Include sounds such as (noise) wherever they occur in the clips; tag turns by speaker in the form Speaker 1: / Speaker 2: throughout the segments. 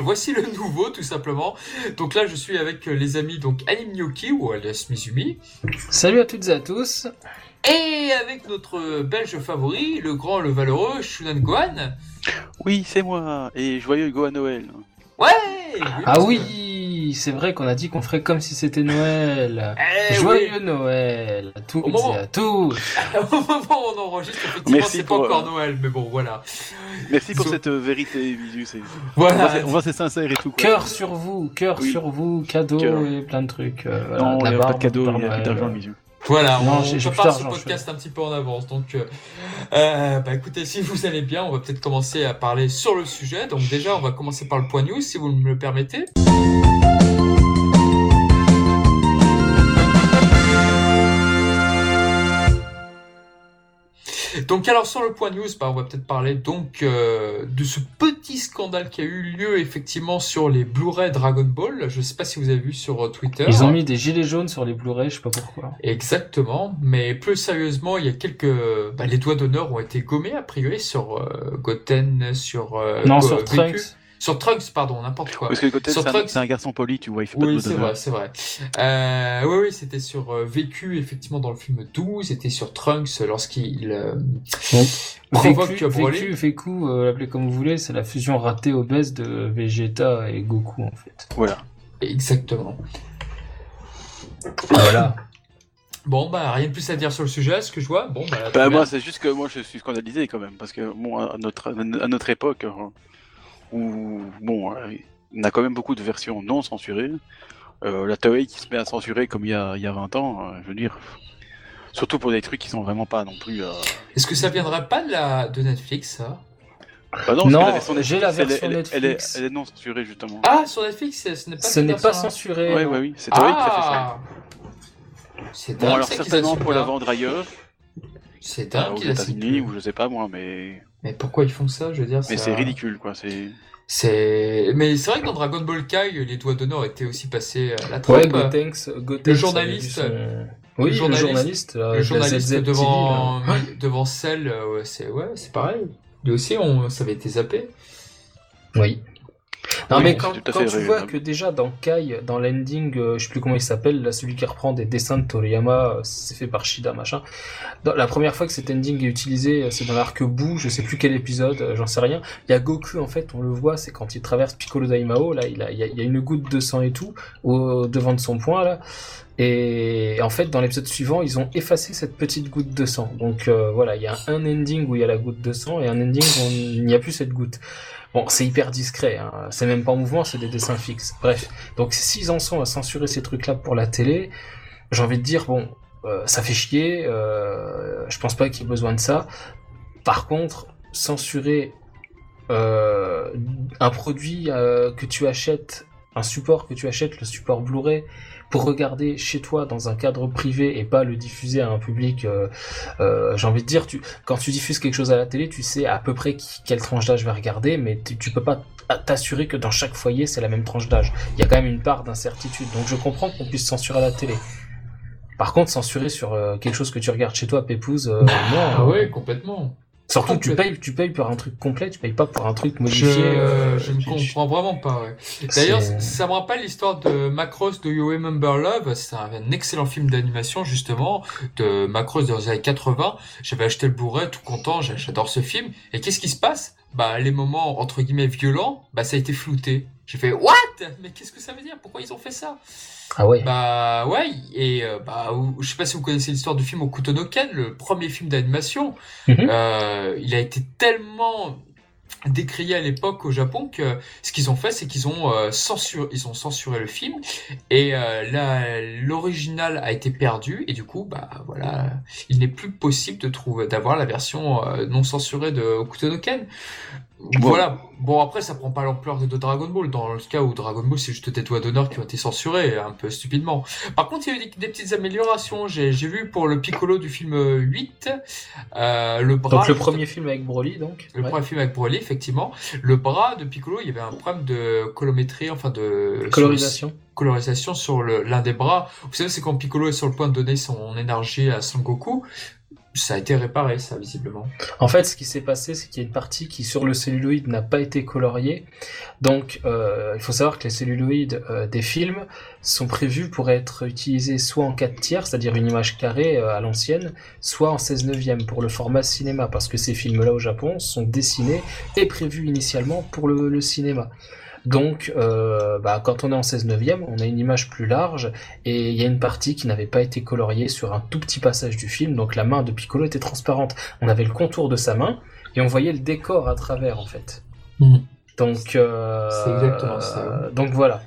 Speaker 1: Voici le nouveau, tout simplement. Donc là, je suis avec les amis donc Anim Nyoki ou alias Mizumi.
Speaker 2: Salut à toutes et à tous.
Speaker 1: Et avec notre belge favori, le grand, le valeureux Shunan Gohan.
Speaker 3: Oui, c'est moi. Et joyeux Gohan Noël.
Speaker 1: Ouais
Speaker 2: Ah oui, c'est vrai qu'on a dit qu'on ferait comme si c'était Noël.
Speaker 1: Eh
Speaker 2: Joyeux
Speaker 1: oui.
Speaker 2: Noël à toutes
Speaker 1: Au moment-
Speaker 2: et à tous. (laughs)
Speaker 1: Au moment où on enregistre, effectivement,
Speaker 3: Merci
Speaker 1: c'est pas
Speaker 3: pour,
Speaker 1: encore
Speaker 3: euh,
Speaker 1: Noël, mais bon, voilà.
Speaker 3: Merci pour cette euh, vérité, voit
Speaker 1: Voilà.
Speaker 3: on voit c'est sincère et tout. Quoi.
Speaker 2: Cœur sur vous, cœur
Speaker 3: Oui.
Speaker 2: sur vous, cadeaux
Speaker 3: Cœur.
Speaker 2: et plein de trucs. euh, voilà,
Speaker 3: Non, il n'y a pas de cadeau, il n'y a plus d'argent, Visu.
Speaker 1: Voilà,
Speaker 2: Non,
Speaker 1: on, prépare ce podcast un petit peu en avance. Donc, euh, euh, bah écoutez, si vous allez bien, on va peut-être commencer à parler sur le sujet. Donc déjà, on va commencer par le point news, si vous me le permettez. Donc alors sur le point news, bah, on va peut-être parler donc euh, de ce petit scandale qui a eu lieu effectivement sur les Blu-ray Dragon Ball. Je sais pas si vous avez vu sur euh, Twitter.
Speaker 2: Ils ont mis des gilets jaunes sur les Blu-ray, je sais pas pourquoi.
Speaker 1: Exactement, mais plus sérieusement, il y a quelques... Bah, les doigts d'honneur ont été gommés, a priori, sur euh, Goten, sur... euh,
Speaker 2: non,
Speaker 1: Go-
Speaker 2: sur. Trunks.
Speaker 1: Sur Trunks, pardon, n'importe quoi.
Speaker 3: Parce que
Speaker 1: Sur
Speaker 3: c'est un,
Speaker 1: Trunks-
Speaker 3: c'est un garçon poli, tu vois, il fait pas
Speaker 1: Oui,
Speaker 3: de
Speaker 1: c'est vrai, c'est vrai. Euh, oui, oui, c'était sur euh, Vécu, effectivement, dans le film 12, c'était sur Trunks lorsqu'il euh, provoque
Speaker 2: Vécu,
Speaker 1: Broly.
Speaker 2: Vécu, Vécu, euh, l'appelez comme vous voulez, c'est la fusion ratée obèse de Vegeta et Goku en fait.
Speaker 3: Voilà.
Speaker 1: Exactement.
Speaker 2: Voilà.
Speaker 1: Bon, bah, rien de plus à dire sur le sujet, ce que je vois. Bon, bah,
Speaker 3: Bah, moi, c'est juste que moi, je suis scandalisé quand même, parce que bon, à notre, à notre époque, euh, où bon, euh, on a quand même beaucoup de versions non censurées, euh, la Toei qui se met à censurer comme il y a, il y a 20 ans, euh, je veux dire, surtout pour des trucs qui sont vraiment pas non plus. euh,
Speaker 1: Est-ce que ça viendrait pas de, la... de Netflix, ça?
Speaker 3: Bah non,
Speaker 2: Non,
Speaker 3: que la version
Speaker 2: j'ai la
Speaker 3: Netflix,
Speaker 2: version
Speaker 3: elle, est- elle est-
Speaker 2: Netflix.
Speaker 3: Elle est, non censurée justement.
Speaker 1: Ah, sur Netflix, ce n'est pas
Speaker 2: Ce n'est pas
Speaker 1: version-là.
Speaker 2: censuré. non.
Speaker 3: ouais, oui, c'est Toei qui a fait ça.
Speaker 1: Ah C'est
Speaker 3: Bon,
Speaker 1: dingue,
Speaker 3: alors certainement pour la vendre ailleurs,
Speaker 1: C'est
Speaker 3: euh,
Speaker 1: dingue
Speaker 3: aux
Speaker 1: qu'ils assument
Speaker 3: États-Unis ou je sais pas moi, mais
Speaker 1: Mais pourquoi ils font ça Je veux dire,
Speaker 3: mais
Speaker 1: ça-
Speaker 3: c'est ridicule quoi. C'est
Speaker 1: C'est. Mais c'est vrai que dans Dragon Ball Kai, les doigts d'honneur étaient aussi passés à la
Speaker 2: Ouais,
Speaker 1: trappe.
Speaker 2: Gotenks, Gotenks
Speaker 1: Le journaliste-
Speaker 2: Oui,
Speaker 1: le journaliste-
Speaker 2: le journaliste, euh,
Speaker 1: le journaliste
Speaker 2: ZZ TV,
Speaker 1: devant
Speaker 2: là.
Speaker 1: devant celle, euh, ouais, c'est ouais, c'est pareil. Lui aussi, on, ça avait été zappé.
Speaker 2: Oui. Non
Speaker 3: Oui,
Speaker 2: mais quand, quand tu vois que déjà dans Kai, dans l'ending, euh, je sais plus comment il s'appelle, là, celui qui reprend des dessins de Toriyama, euh, c'est fait par Shida machin. Dans, la première fois que cet ending est utilisé, euh, c'est dans l'arc Boo, je sais plus quel épisode, euh, j'en sais rien. Il y a Goku en fait, on le voit, c'est quand il traverse Piccolo Daimao, là, il, a, il, y a, il y a une goutte de sang et tout au devant de son poing là. Et en fait, dans l'épisode suivant, ils ont effacé cette petite goutte de sang. Donc euh, voilà, il y a un ending où il y a la goutte de sang et un ending où il n'y a plus cette goutte. Bon, c'est hyper discret, hein. c'est même pas en mouvement, c'est des dessins fixes. Bref, donc s'ils en sont à censurer ces trucs-là pour la télé, j'ai envie de dire, bon, euh, ça fait chier, euh, je pense pas qu'il y ait besoin de ça. Par contre, censurer euh, un produit euh, que tu achètes, un support que tu achètes, le support Blu-ray, pour regarder chez toi dans un cadre privé et pas le diffuser à un public, euh, euh, j'ai envie de dire, tu, quand tu diffuses quelque chose à la télé, tu sais à peu près qui, quelle tranche d'âge va regarder, mais tu, peux pas t'assurer que dans chaque foyer c'est la même tranche d'âge. Il y a quand même une part d'incertitude. Donc je comprends qu'on puisse censurer à la télé. Par contre, censurer sur euh, quelque chose que tu regardes chez toi, Pépouze, euh,
Speaker 1: Ah
Speaker 2: non.
Speaker 1: ouais, complètement.
Speaker 2: Surtout que tu payes, tu payes pour un truc complet, tu payes pas pour un truc
Speaker 1: Je,
Speaker 2: modifié. euh,
Speaker 1: je ne comprends vraiment pas. Ouais. D'ailleurs, ça me rappelle l'histoire de Macross de You Remember Love. C'est un, un excellent film d'animation justement de Macross dans les années 80. J'avais acheté le Blu-ray, tout content. j'a- J'adore ce film. Et qu'est-ce qui se passe? Bah, les moments entre guillemets violents, bah ça a été flouté. J'ai fait What? Mais qu'est-ce que ça veut dire? Pourquoi ils ont fait ça?
Speaker 2: Ah ouais.
Speaker 1: Bah ouais. Et euh, bah, je sais pas si vous connaissez l'histoire du film Okuto no Ken, le premier film d'animation.
Speaker 2: Mhm.
Speaker 1: Euh, il a été tellement décrié à l'époque au Japon que ce qu'ils ont fait, c'est qu'ils ont euh, censuré, ils ont censuré le film et euh, l'original a été perdu et du coup, bah voilà, il n'est plus possible de trouver, d'avoir la version euh, non censurée de Okuto Voilà. Bon après, ça prend pas l'ampleur de, Dragon Ball dans le cas où Dragon Ball c'est juste des doigts d'honneur qui ont été censurés un peu stupidement. Par contre, il y a eu des, des petites améliorations. J'ai vu pour le Piccolo du film 8, euh, le bras.
Speaker 2: Donc le premier film avec Broly, donc.
Speaker 1: le
Speaker 2: Ouais.
Speaker 1: premier film avec Broly, effectivement. Le bras de Piccolo, il y avait un problème de colométrie, enfin de
Speaker 2: Colorisation.
Speaker 1: sur- colorisation sur l'un des bras. Vous savez, c'est quand Piccolo est sur le point de donner son énergie à Son Goku. Ça a été réparé, ça, visiblement.
Speaker 2: En fait, ce qui s'est passé, c'est qu'il y a une partie qui, sur le celluloïd, n'a pas été coloriée. Donc, euh, il faut savoir que les celluloïdes euh, des films sont prévus pour être utilisés soit en 4 tiers, c'est-à-dire une image carrée euh, à l'ancienne, soit en 16 neuvième pour le format cinéma, parce que ces films-là au Japon sont dessinés et prévus initialement pour le cinéma. Donc, euh, bah, quand on est en 16 neuvième, on a une image plus large et il y a une partie qui n'avait pas été coloriée sur un tout petit passage du film. Donc la main de Piccolo était transparente. On avait le contour de sa main et on voyait le décor à travers en fait.
Speaker 1: Mhm.
Speaker 2: Donc, euh,
Speaker 1: C'est exactement ça.
Speaker 2: donc voilà.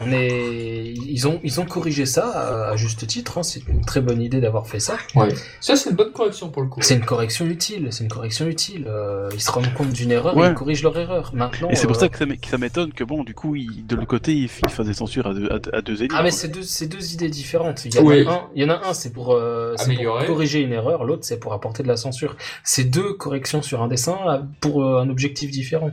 Speaker 2: On est, ils ont, ils ont corrigé ça à, à juste titre. hein. C'est une très bonne idée d'avoir fait ça.
Speaker 1: Ouais. Ça, c'est une bonne correction pour le coup.
Speaker 2: C'est une correction utile. C'est une correction utile. Euh, ils se rendent compte d'une erreur
Speaker 3: Ouais.
Speaker 2: et ils corrigent leur erreur. Maintenant.
Speaker 3: Et c'est pour
Speaker 2: euh,
Speaker 3: ça que ça m'é- que ça m'étonne que bon, du coup, il- de l'autre côté, il, il faisait censure à deux, à, deux- à deux.
Speaker 2: Ah mais c'est deux, c'est deux idées différentes. Il y en
Speaker 1: Oui.
Speaker 2: a un, il y en a un c'est pour, euh, corriger une erreur, l'autre c'est pour apporter de la censure. C'est deux corrections sur un dessin euh, pour euh, un objectif différent.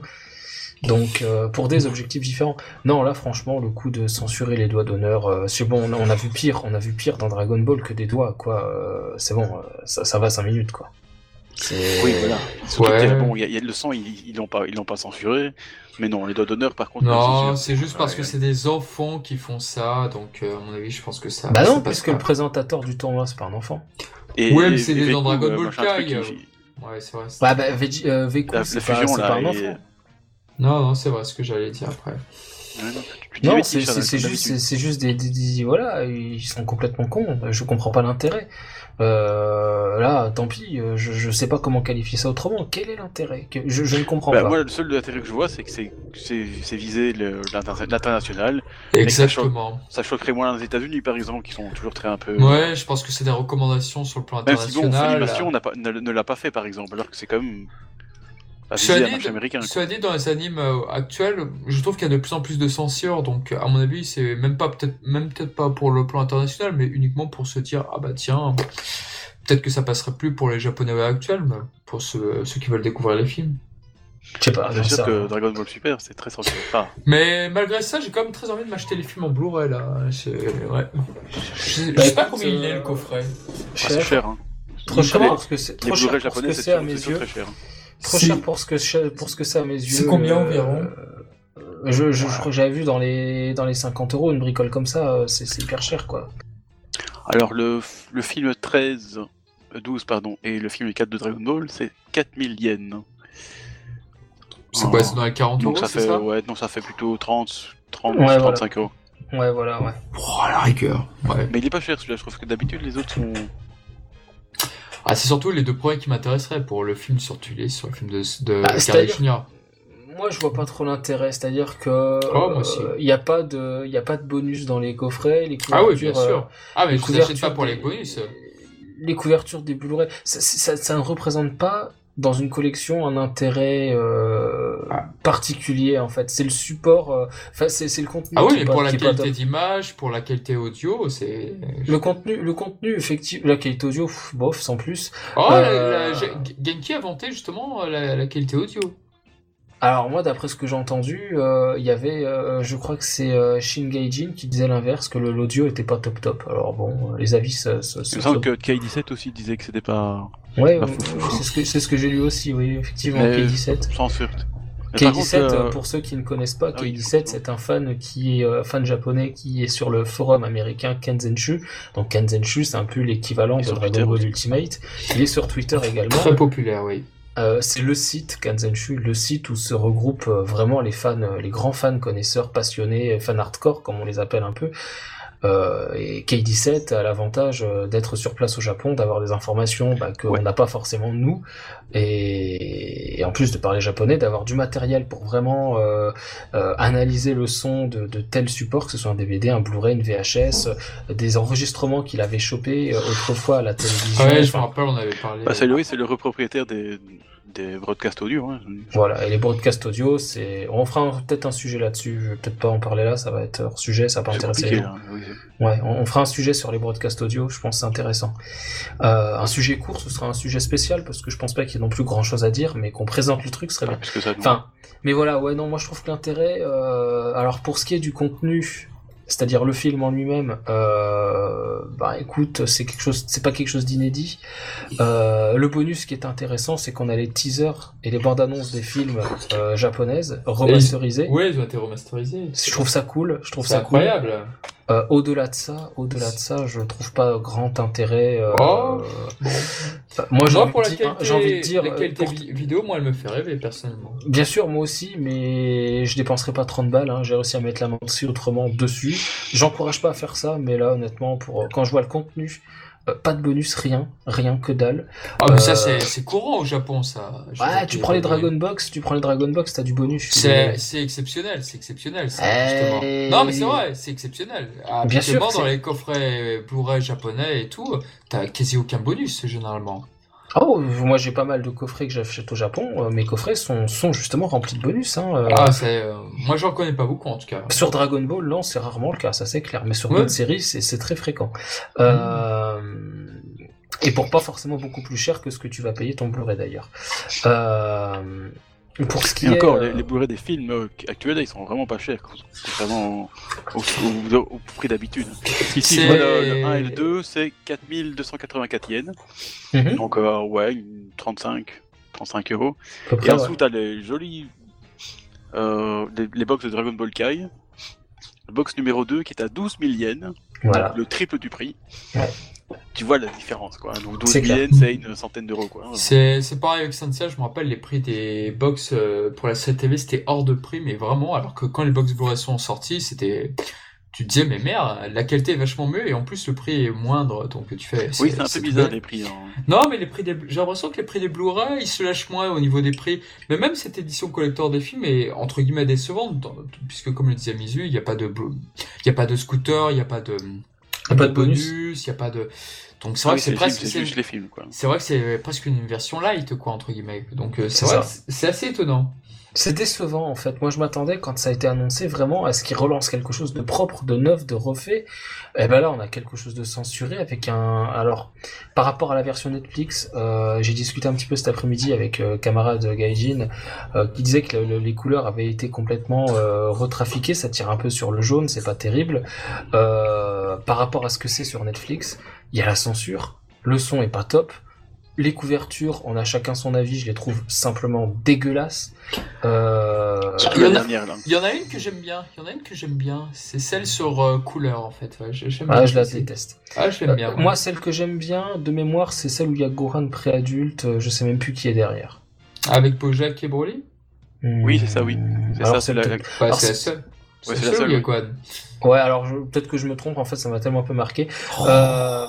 Speaker 2: Donc euh, pour des objectifs différents. Non là franchement le coup de censurer les doigts d'honneur, euh, c'est bon on a, on a vu pire, on a vu pire dans Dragon Ball que des doigts quoi. Euh, c'est bon, euh, ça, ça va cinq minutes quoi. C'est-
Speaker 3: Oui, voilà.
Speaker 1: Ouais.
Speaker 3: bon, il y, a- y a le sang, ils ils l'ont pas, ils l'ont pas censuré. Mais non, les doigts d'honneur, par contre.
Speaker 1: Non, c'est juste parce
Speaker 3: Ouais.
Speaker 1: que c'est des enfants qui font ça, donc euh, à mon avis, je pense que ça.
Speaker 2: Bah non
Speaker 1: passe
Speaker 2: puisque le présentant du tournoi c'est pas un enfant.
Speaker 3: Et,
Speaker 1: Ouais, mais c'est dans Dragon Ball Kai, Ouais, c'est vrai.
Speaker 2: bah euh, Veku
Speaker 3: La-
Speaker 2: c'est pas, un
Speaker 3: et-
Speaker 2: enfant.
Speaker 1: Non, non, c'est vrai ce que j'allais dire après.
Speaker 3: Non,
Speaker 2: c'est juste, c'est juste des, des, des- voilà, ils sont complètement cons. Je comprends pas l'intérêt. Euh, là, tant pis. euh, Je, je sais pas comment qualifier ça autrement. Quel est l'intérêt je, je ne comprends
Speaker 3: Bah,
Speaker 2: pas.
Speaker 3: moi, le seul intérêt que je vois, c'est que c'est l'inter- l'international. ça
Speaker 1: Exactement.
Speaker 3: Ça choquerait moins les États-Unis, par exemple, qui sont toujours très un peu.
Speaker 1: Ouais, je pense que c'est des recommandations sur le plan
Speaker 3: Même si bon,
Speaker 1: international.
Speaker 3: Funimation n'a pas- ne, ne l'a pas fait, par exemple, alors que c'est quand même. Américain.
Speaker 1: cela dit, dans les animes euh, actuels, je trouve qu'il y a de plus en plus de censure, donc à mon avis, c'est même pas peut-être même peut-être pas pour le plan international, mais uniquement pour se dire ah bah tiens, peut-être que ça passerait plus pour les japonais actuels, mais pour ceux, ceux qui veulent découvrir les films.
Speaker 2: Je sais pas.
Speaker 3: C'est
Speaker 2: j'en
Speaker 3: sûr que. Dragon Ball Super, c'est très censuré. Enfin,
Speaker 1: Mais malgré ça, j'ai quand même très envie de m'acheter les films en Blu-ray là. C'est- Ouais. Je sais, je
Speaker 2: Bah,
Speaker 1: sais pas combien il est
Speaker 2: euh,
Speaker 1: le coffret.
Speaker 3: c'est
Speaker 2: Cher.
Speaker 3: Hein.
Speaker 2: trop cher
Speaker 1: Comment
Speaker 2: pour ce que c'est.
Speaker 3: Les
Speaker 2: Trop cher
Speaker 3: japonais,
Speaker 2: c'est
Speaker 3: très cher.
Speaker 2: Trop cher pour ce que c'est- pour ce que c'est à mes yeux.
Speaker 1: C'est combien
Speaker 2: euh,
Speaker 1: environ
Speaker 2: euh, je, je, je crois que j'avais vu dans les dans les 50 euros une bricole comme ça, euh, c'est hyper cher quoi.
Speaker 3: Alors, le, le film 13, euh, 12, pardon, et le film 4 de Dragon Ball, c'est 4000 yens.
Speaker 1: C'est quoi, c'est dans les 40
Speaker 3: Donc
Speaker 1: euros,
Speaker 3: ça fait,
Speaker 1: ça
Speaker 3: ouais, donc ça fait plutôt 30, 30,
Speaker 2: Ouais, voilà.
Speaker 3: 35 euros.
Speaker 2: Ouais voilà ouais.
Speaker 1: Oh, la rigueur. Ouais.
Speaker 3: Mais il est pas cher celui-là, je trouve que d'habitude les autres sont.
Speaker 1: Ah, c'est surtout les deux premiers qui m'intéresseraient pour le film sur Tulé, sur le film de, de
Speaker 2: Ah, c'est-à-dire-
Speaker 1: Junior.
Speaker 2: Moi, je vois pas trop l'intérêt, c'est-à-dire que
Speaker 1: Oh,
Speaker 2: il y a pas de, il y a pas de bonus dans les coffrets, les
Speaker 1: Ah oui,
Speaker 2: couvertures.
Speaker 1: bien sûr. Ah, mais je achète pas
Speaker 2: couvertures
Speaker 1: pour les bonus.
Speaker 2: Les couvertures des Blu-ray, ça, ça, ça ne représente pas dans une collection un intérêt euh,
Speaker 1: Ah.
Speaker 2: particulier en fait. C'est le support, euh, enfin c'est c'est le contenu.
Speaker 1: Ah oui, mais
Speaker 2: pas-
Speaker 1: pour la qualité d'image, pour la qualité audio, c'est...
Speaker 2: Le contenu, le contenu effectivement, la qualité audio, pff, bof, sans plus.
Speaker 1: Oh,
Speaker 2: Euh,
Speaker 1: la- la- Gen- Genki a vanté justement la, la qualité audio.
Speaker 2: Alors moi, d'après ce que j'ai entendu, euh, il y avait, euh, je crois que c'est euh, Shin Gaijin qui disait l'inverse, que le- l'audio était pas top top. Alors bon, euh, les avis se, se, se-
Speaker 3: Il me semble que K17 aussi disait que c'était pas.
Speaker 2: Ouais, c'est ce que c'est ce que j'ai lu aussi, oui, effectivement.
Speaker 3: Mais-
Speaker 2: K17.
Speaker 3: Censure. Mais par
Speaker 2: K17,
Speaker 3: contre,
Speaker 2: euh,
Speaker 3: euh,
Speaker 2: pour ceux qui ne connaissent pas,
Speaker 3: ah oui,
Speaker 2: K17, c'est un fan qui est euh, fan japonais qui est sur le forum américain Kenzenshu. Donc Kenzenshu, c'est un peu l'équivalent de Dragon
Speaker 3: Twitter
Speaker 2: Ball. Ultimate. Il est sur Twitter également.
Speaker 1: Très populaire, oui.
Speaker 2: Euh, c'est le site Kanzenshu, le site où se regroupent euh, vraiment les fans, euh, les grands fans connaisseurs, passionnés, fans hardcore comme on les appelle un peu. Euh, et K17 a l'avantage euh, d'être sur place au Japon, d'avoir des informations bah, qu'on
Speaker 3: Ouais.
Speaker 2: n'a pas forcément nous, et, et en plus de parler japonais, d'avoir du matériel pour vraiment euh, euh, analyser le son de, de tel support, que ce soit un DVD, un Blu-ray, une VHS, euh, des enregistrements qu'il avait chopés autrefois à la télévision.
Speaker 1: Ouais, je me rappelle, on avait parlé.
Speaker 3: bah, c'est lui, c'est le repropriétaire des, des broadcasts audio. Hein.
Speaker 2: Voilà, et les broadcasts audio, c'est. On fera peut-être un sujet là-dessus, je vais peut-être pas en parler là, ça va être hors sujet, ça va pas intéresser les
Speaker 3: compliqué
Speaker 2: gens.
Speaker 3: là. Oui,
Speaker 2: Ouais, on, on fera un sujet sur les broadcasts audio, je pense que c'est intéressant. Euh, un sujet court, ce sera un sujet spécial, parce que je pense pas qu'il y ait non plus grand chose à dire, mais qu'on présente le truc serait
Speaker 3: pas
Speaker 2: bien.
Speaker 3: que ça.
Speaker 2: Enfin, mais voilà, ouais, non, moi je trouve que l'intérêt. Euh... Alors pour ce qui est du contenu, c'est-à-dire le film en lui-même, euh, bah écoute, c'est quelque chose, c'est pas quelque chose d'inédit. Euh, le bonus qui est intéressant, c'est qu'on a les teasers et les bandes annonces des films euh, japonaises remasterisés.
Speaker 1: Oui, ils ont été remasterisés.
Speaker 2: Je trouve ça cool. Je trouve ça
Speaker 1: incroyable.
Speaker 2: cool. Euh, au-delà de ça, au-delà de ça, je trouve pas grand intérêt. euh,
Speaker 1: Oh, (laughs)
Speaker 2: moi, j'ai envie, de dire-
Speaker 1: qualité,
Speaker 2: j'ai envie de dire,
Speaker 1: la
Speaker 2: euh,
Speaker 1: qualité
Speaker 2: pour-
Speaker 1: vi- vidéo, moi, elle me fait rêver, personnellement.
Speaker 2: Bien sûr, moi aussi, mais je dépenserai pas 30 balles. Hein. J'ai réussi à mettre la main dessus autrement dessus. J'encourage pas à faire ça, mais là, honnêtement, pour quand je vois le contenu, pas de bonus, rien, rien que dalle.
Speaker 1: Ah, mais
Speaker 2: Euh,
Speaker 1: ça, c'est c'est courant au Japon, ça. Je
Speaker 2: Ouais, tu prends les Dragon Box, tu prends les Dragon Box, t'as du bonus.
Speaker 1: C'est exceptionnel, c'est exceptionnel, ça,
Speaker 2: Eh,
Speaker 1: justement. Non, mais c'est vrai, c'est exceptionnel.
Speaker 2: Bien sûr,
Speaker 1: dans les coffrets Blu-ray japonais et tout, t'as quasi aucun bonus, généralement.
Speaker 2: Oh, moi j'ai pas mal de coffrets que j'achète au Japon. euh, Mes coffrets sont, sont justement remplis de bonus. Hein. euh.
Speaker 1: Ah, c'est... euh, Moi, j'en connais pas beaucoup, en tout cas.
Speaker 2: Sur Dragon Ball, non, c'est rarement le cas, ça c'est clair. Mais sur
Speaker 1: Ouais.
Speaker 2: d'autres séries, c'est très fréquent. Euh, Et pour pas forcément beaucoup plus cher que ce que tu vas payer ton Blu-ray d'ailleurs. Euh, Pour ce qui
Speaker 3: Et
Speaker 2: est,
Speaker 3: encore,
Speaker 2: euh,
Speaker 3: les, les Blu-ray des films euh, actuels, ils sont vraiment pas chers, contrairement au, au- au- au prix d'habitude. Ici, le, le 1 et le 2, c'est 4284 yens.
Speaker 2: mhm,
Speaker 3: Donc, euh, ouais, une 35, 35 euros. Et
Speaker 2: près,
Speaker 3: en
Speaker 2: ouais.
Speaker 3: dessous, t'as les jolis. Les, les box de Dragon Ball Kai. Le box numéro 2 qui est à 12 000 yens,
Speaker 2: Voilà.
Speaker 3: le triple du prix.
Speaker 2: Ouais.
Speaker 3: Tu vois la différence, quoi. Donc 12
Speaker 2: C'est
Speaker 3: 000
Speaker 2: clair.
Speaker 3: yens, c'est une centaine d'euros, quoi.
Speaker 1: C'est c'est pareil avec Sensia, je me rappelle les prix des box euh, pour la 7 TV, c'était hors de prix, mais vraiment, alors que quand les box Blu-ray sont sortis, c'était... Tu te disais, mais merde, la qualité est vachement mieux, et en plus le prix est moindre, donc tu fais...
Speaker 3: Oui, c'est un peu bizarre les prix. hein.
Speaker 1: Non, mais les prix des... j'ai l'impression que les prix des Blu-ray, ils se lâchent moins au niveau des prix. Mais même cette édition collector des films est entre guillemets décevante, dans- puisque comme le disait Mizu, il n'y a pas de il y a pas de scooter, il n'y a pas de,
Speaker 2: Y a pas de bonus.
Speaker 1: il n'y a pas de. Donc c'est vrai que c'est presque,
Speaker 3: c'est juste les films, quoi.
Speaker 1: c'est vrai que c'est presque une version light quoi entre guillemets. Donc euh, c'est vrai, c'est assez étonnant.
Speaker 2: C'est décevant en fait. Moi je m'attendais quand ça a été annoncé vraiment à ce qu'ils relancent quelque chose de propre, de neuf, de refait. Et ben là on a quelque chose de censuré avec un. Alors par rapport à la version Netflix, euh, j'ai discuté un petit peu cet après-midi avec euh, camarade Gaijin euh, qui disait que le- le- les couleurs avaient été complètement retrafiquées. Ça tire un peu sur le jaune, c'est pas terrible. Par rapport à ce que c'est sur Netflix, il y a la censure. Le son est pas top. Les couvertures, on a chacun son avis, je les trouve simplement dégueulasses. Euh,
Speaker 1: il y en a-
Speaker 3: dernière, là.
Speaker 1: Il y en a une que j'aime bien. Il y en a une que j'aime bien. C'est celle sur euh, couleur en fait. Ouais, j'ai- j'aime
Speaker 2: ah,
Speaker 1: bien
Speaker 2: je la déteste.
Speaker 1: Ah, je l'aime bien.
Speaker 2: Euh, moi, celle que j'aime bien, de mémoire, c'est celle où il y a Gohan préadulte, je sais même plus qui est derrière.
Speaker 1: Avec Bojack et Broly.
Speaker 3: Oui, c'est ça, oui. C'est
Speaker 2: Alors,
Speaker 3: ça, c'est la.
Speaker 1: Bah, c'est la seule.
Speaker 3: Ouais,
Speaker 1: C'est la seule.
Speaker 2: Ouais, alors je- peut-être que je me trompe, en fait, ça m'a tellement un peu marqué. Euh,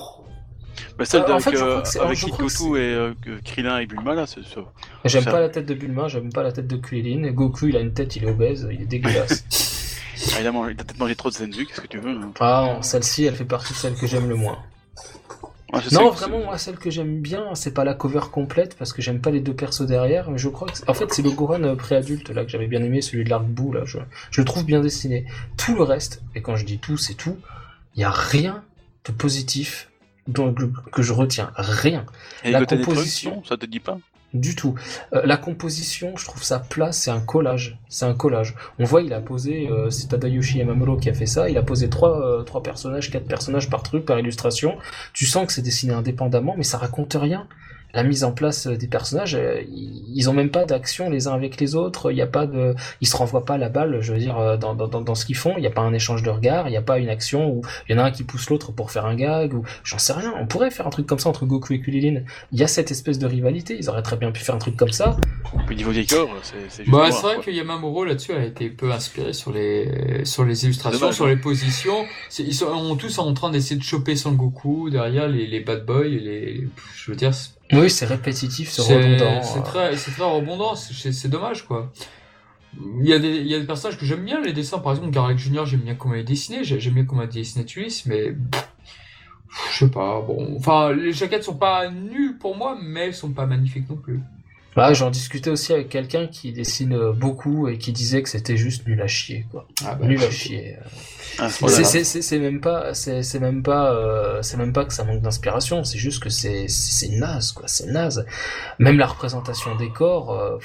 Speaker 3: Bah, celle
Speaker 2: Euh, en
Speaker 3: avec,
Speaker 2: fait, je
Speaker 3: euh,
Speaker 2: crois que c'est-
Speaker 3: avec
Speaker 2: je que
Speaker 3: Kikoku et euh, Krillin et Bulma, là, c'est ça.
Speaker 2: J'aime pas la tête de Bulma, j'aime pas la tête de Krillin. Goku, il a une tête, il est obèse, il est dégueulasse. (laughs)
Speaker 3: Ah, il a mangé- il a peut-être mangé trop de Zenzu, qu'est-ce que tu veux hein.
Speaker 2: ah, celle-ci, elle fait partie de celles que j'aime le moins.
Speaker 3: Ah,
Speaker 2: Non, vraiment, moi, celle que j'aime bien, c'est pas la cover complète, parce que j'aime pas les deux persos derrière, mais je crois que, en fait, c'est le Gohan euh, préadulte, là, que j'avais bien aimé, celui de l'arc bout, là, je, je le trouve bien dessiné. Tout le reste, et quand je dis tout, c'est tout, il y a rien de positif que, que je retiens. Rien.
Speaker 3: Et
Speaker 2: la composition-
Speaker 3: ça te dit pas?
Speaker 2: Du tout. Euh, la composition, je trouve ça plat, c'est un collage. C'est un collage. On voit, il a posé, euh, c'est Tadayoshi Yamamuro qui a fait ça, il a posé trois, euh, trois personnages, quatre personnages par truc, par illustration. Tu sens que c'est dessiné indépendamment, mais ça raconte rien. La mise en place euh, des personnages, euh, ils ont même pas d'action les uns avec les autres. Il y a pas de, ils se renvoient pas la balle. Je veux dire, euh, dans, dans, dans, dans ce qu'ils font, il n'y a pas un échange de regards, il n'y a pas une action où il y en a un qui pousse l'autre pour faire un gag ou j'en sais rien. On pourrait faire un truc comme ça entre Goku et Kulilin. Il y a cette espèce de rivalité. Ils auraient très bien pu faire un truc comme ça.
Speaker 3: Puis niveau décor, c'est c'est juste.
Speaker 1: Bah, c'est vrai
Speaker 3: quoi.
Speaker 1: que Yamamuro là-dessus a été peu inspiré sur les sur les illustrations,
Speaker 3: dommage,
Speaker 1: sur
Speaker 3: hein.
Speaker 1: les positions. C'est- Ils sont ont tous en train d'essayer de choper Sangoku derrière les, les bad boys. et Les, je veux dire, c'est
Speaker 2: Oui, c'est répétitif, c'est redondant.
Speaker 1: c'est
Speaker 2: euh.
Speaker 1: très c'est très redondant. C'est c'est dommage quoi. Il y a des il y a des personnages que j'aime bien les dessins. Par exemple, Garlic Junior, j'aime bien comment il est dessiné. j'ai- J'aime bien comment il est dessiné Tulis, mais je sais pas. Bon, enfin, les jaquettes sont pas nulles pour moi, mais elles sont pas magnifiques non plus.
Speaker 2: Bah, j'en discutais aussi avec quelqu'un qui dessine euh, beaucoup et qui disait que c'était juste nul à chier, quoi.
Speaker 1: Ah, bah,
Speaker 2: Nul à chier.
Speaker 3: Ah,
Speaker 2: C'est- même pas, c'est même pas, euh, c'est même pas que ça manque d'inspiration. C'est juste que c'est c'est naze, quoi. C'est naze. Même la représentation des corps. euh,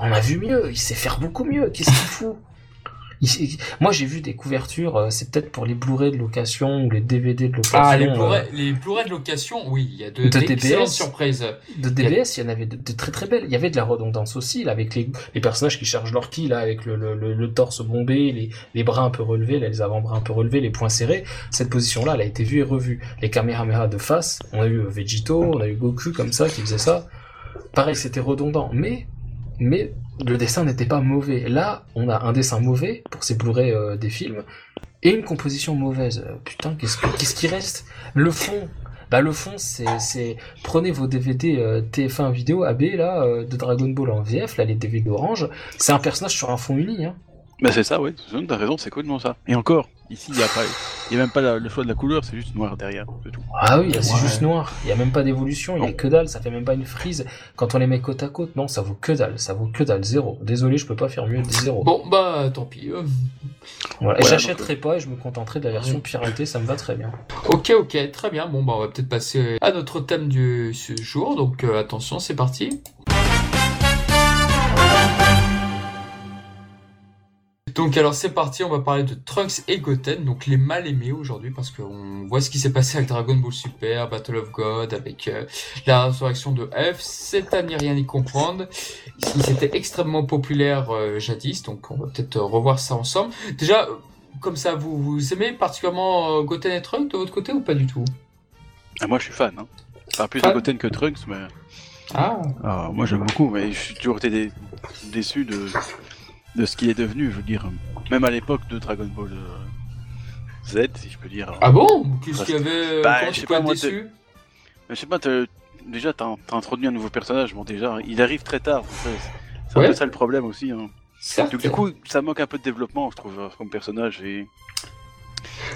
Speaker 2: on a vu mieux. Il sait faire beaucoup mieux. Qu'est-ce qu'il fout? Moi, j'ai vu des couvertures, euh, c'est peut-être pour les Blu-ray de location ou les DVD de location.
Speaker 1: Ah, les
Speaker 2: euh,
Speaker 1: Blu-ray les Blu-ray de location, oui, il y a de,
Speaker 2: De DBS.
Speaker 1: surprises.
Speaker 2: de DBS, il y en avait de, de très très belles. Il y avait de la redondance aussi, là, avec les, les personnages qui chargent leur ki, là, avec le, le, le, le torse bombé, les, les bras un peu relevés, là, les avant-bras un peu relevés, les poings serrés. Cette position-là, elle a été vue et revue. Les Kamehameha de face, on a eu euh, Vegito, on a eu Goku comme ça, qui faisait ça. Pareil, c'était redondant, mais, mais le dessin n'était pas mauvais. Là, on a un dessin mauvais pour ces Blu-ray euh, des films et une composition mauvaise. Euh, Putain, qu'est-ce que- qu'est-ce qui reste? Le fond. Bah le fond c'est c'est prenez vos DVD euh, TF1 vidéo AB là de Dragon Ball en VF là les DVD orange, c'est un personnage sur un fond uni hein.
Speaker 3: Bah c'est ça, ouais, t'as raison, c'est complètement ça. Et encore, ici, il y a pas, y a même pas la- le choix de la couleur, c'est juste noir derrière, c'est tout.
Speaker 2: Ah oui, c'est
Speaker 1: Ouais.
Speaker 2: juste noir. Il y a même pas d'évolution, il y a
Speaker 3: Non.
Speaker 2: que dalle, ça fait même pas une frise. Quand on les met côte à côte, non, ça vaut que dalle, ça vaut que dalle, zéro. Désolé, je peux pas faire mieux de (laughs) zéro.
Speaker 1: Bon, bah, tant pis. euh.
Speaker 2: Voilà. Et
Speaker 3: Voilà,
Speaker 2: J'achèterai pas et je me contenterai de la version piratée, ça me va très bien.
Speaker 1: Ok, ok, très bien. Bon, bah, on va peut-être passer à notre thème du ce jour. Donc, euh, attention, c'est parti. Donc, alors, c'est parti. On va parler de Trunks et Goten, donc les mal aimés aujourd'hui, parce qu'on voit ce qui s'est passé avec Dragon Ball Super, Battle of God, avec euh, la résurrection de F. C'est à n'y rien y comprendre. Ils étaient extrêmement populaires euh, jadis, donc on va peut-être euh, revoir ça ensemble. Déjà, comme ça, vous, vous aimez particulièrement Goten et Trunks de votre côté ou pas du tout?
Speaker 3: Ah, moi, je suis fan, hein. Enfin, plus
Speaker 1: Fan
Speaker 3: de Goten que Trunks, mais.
Speaker 1: Ah,
Speaker 3: Ah, moi, j'aime beaucoup, mais je suis toujours été dé- déçu de, de ce qu'il est devenu, je veux dire. Même à l'époque de Dragon Ball euh, Z, si je peux dire.
Speaker 1: ah bon Qu'est-ce qu'il y avait
Speaker 3: Bah,
Speaker 1: Comment
Speaker 3: je sais pas, moi,
Speaker 1: déçu
Speaker 3: je sais pas, déjà, t'as introduit un nouveau personnage, bon, déjà, il arrive très tard, en fait. c'est un peu ça le problème aussi. Hein. Donc, du coup, ça manque un peu de développement, je trouve, euh, comme personnage. Et...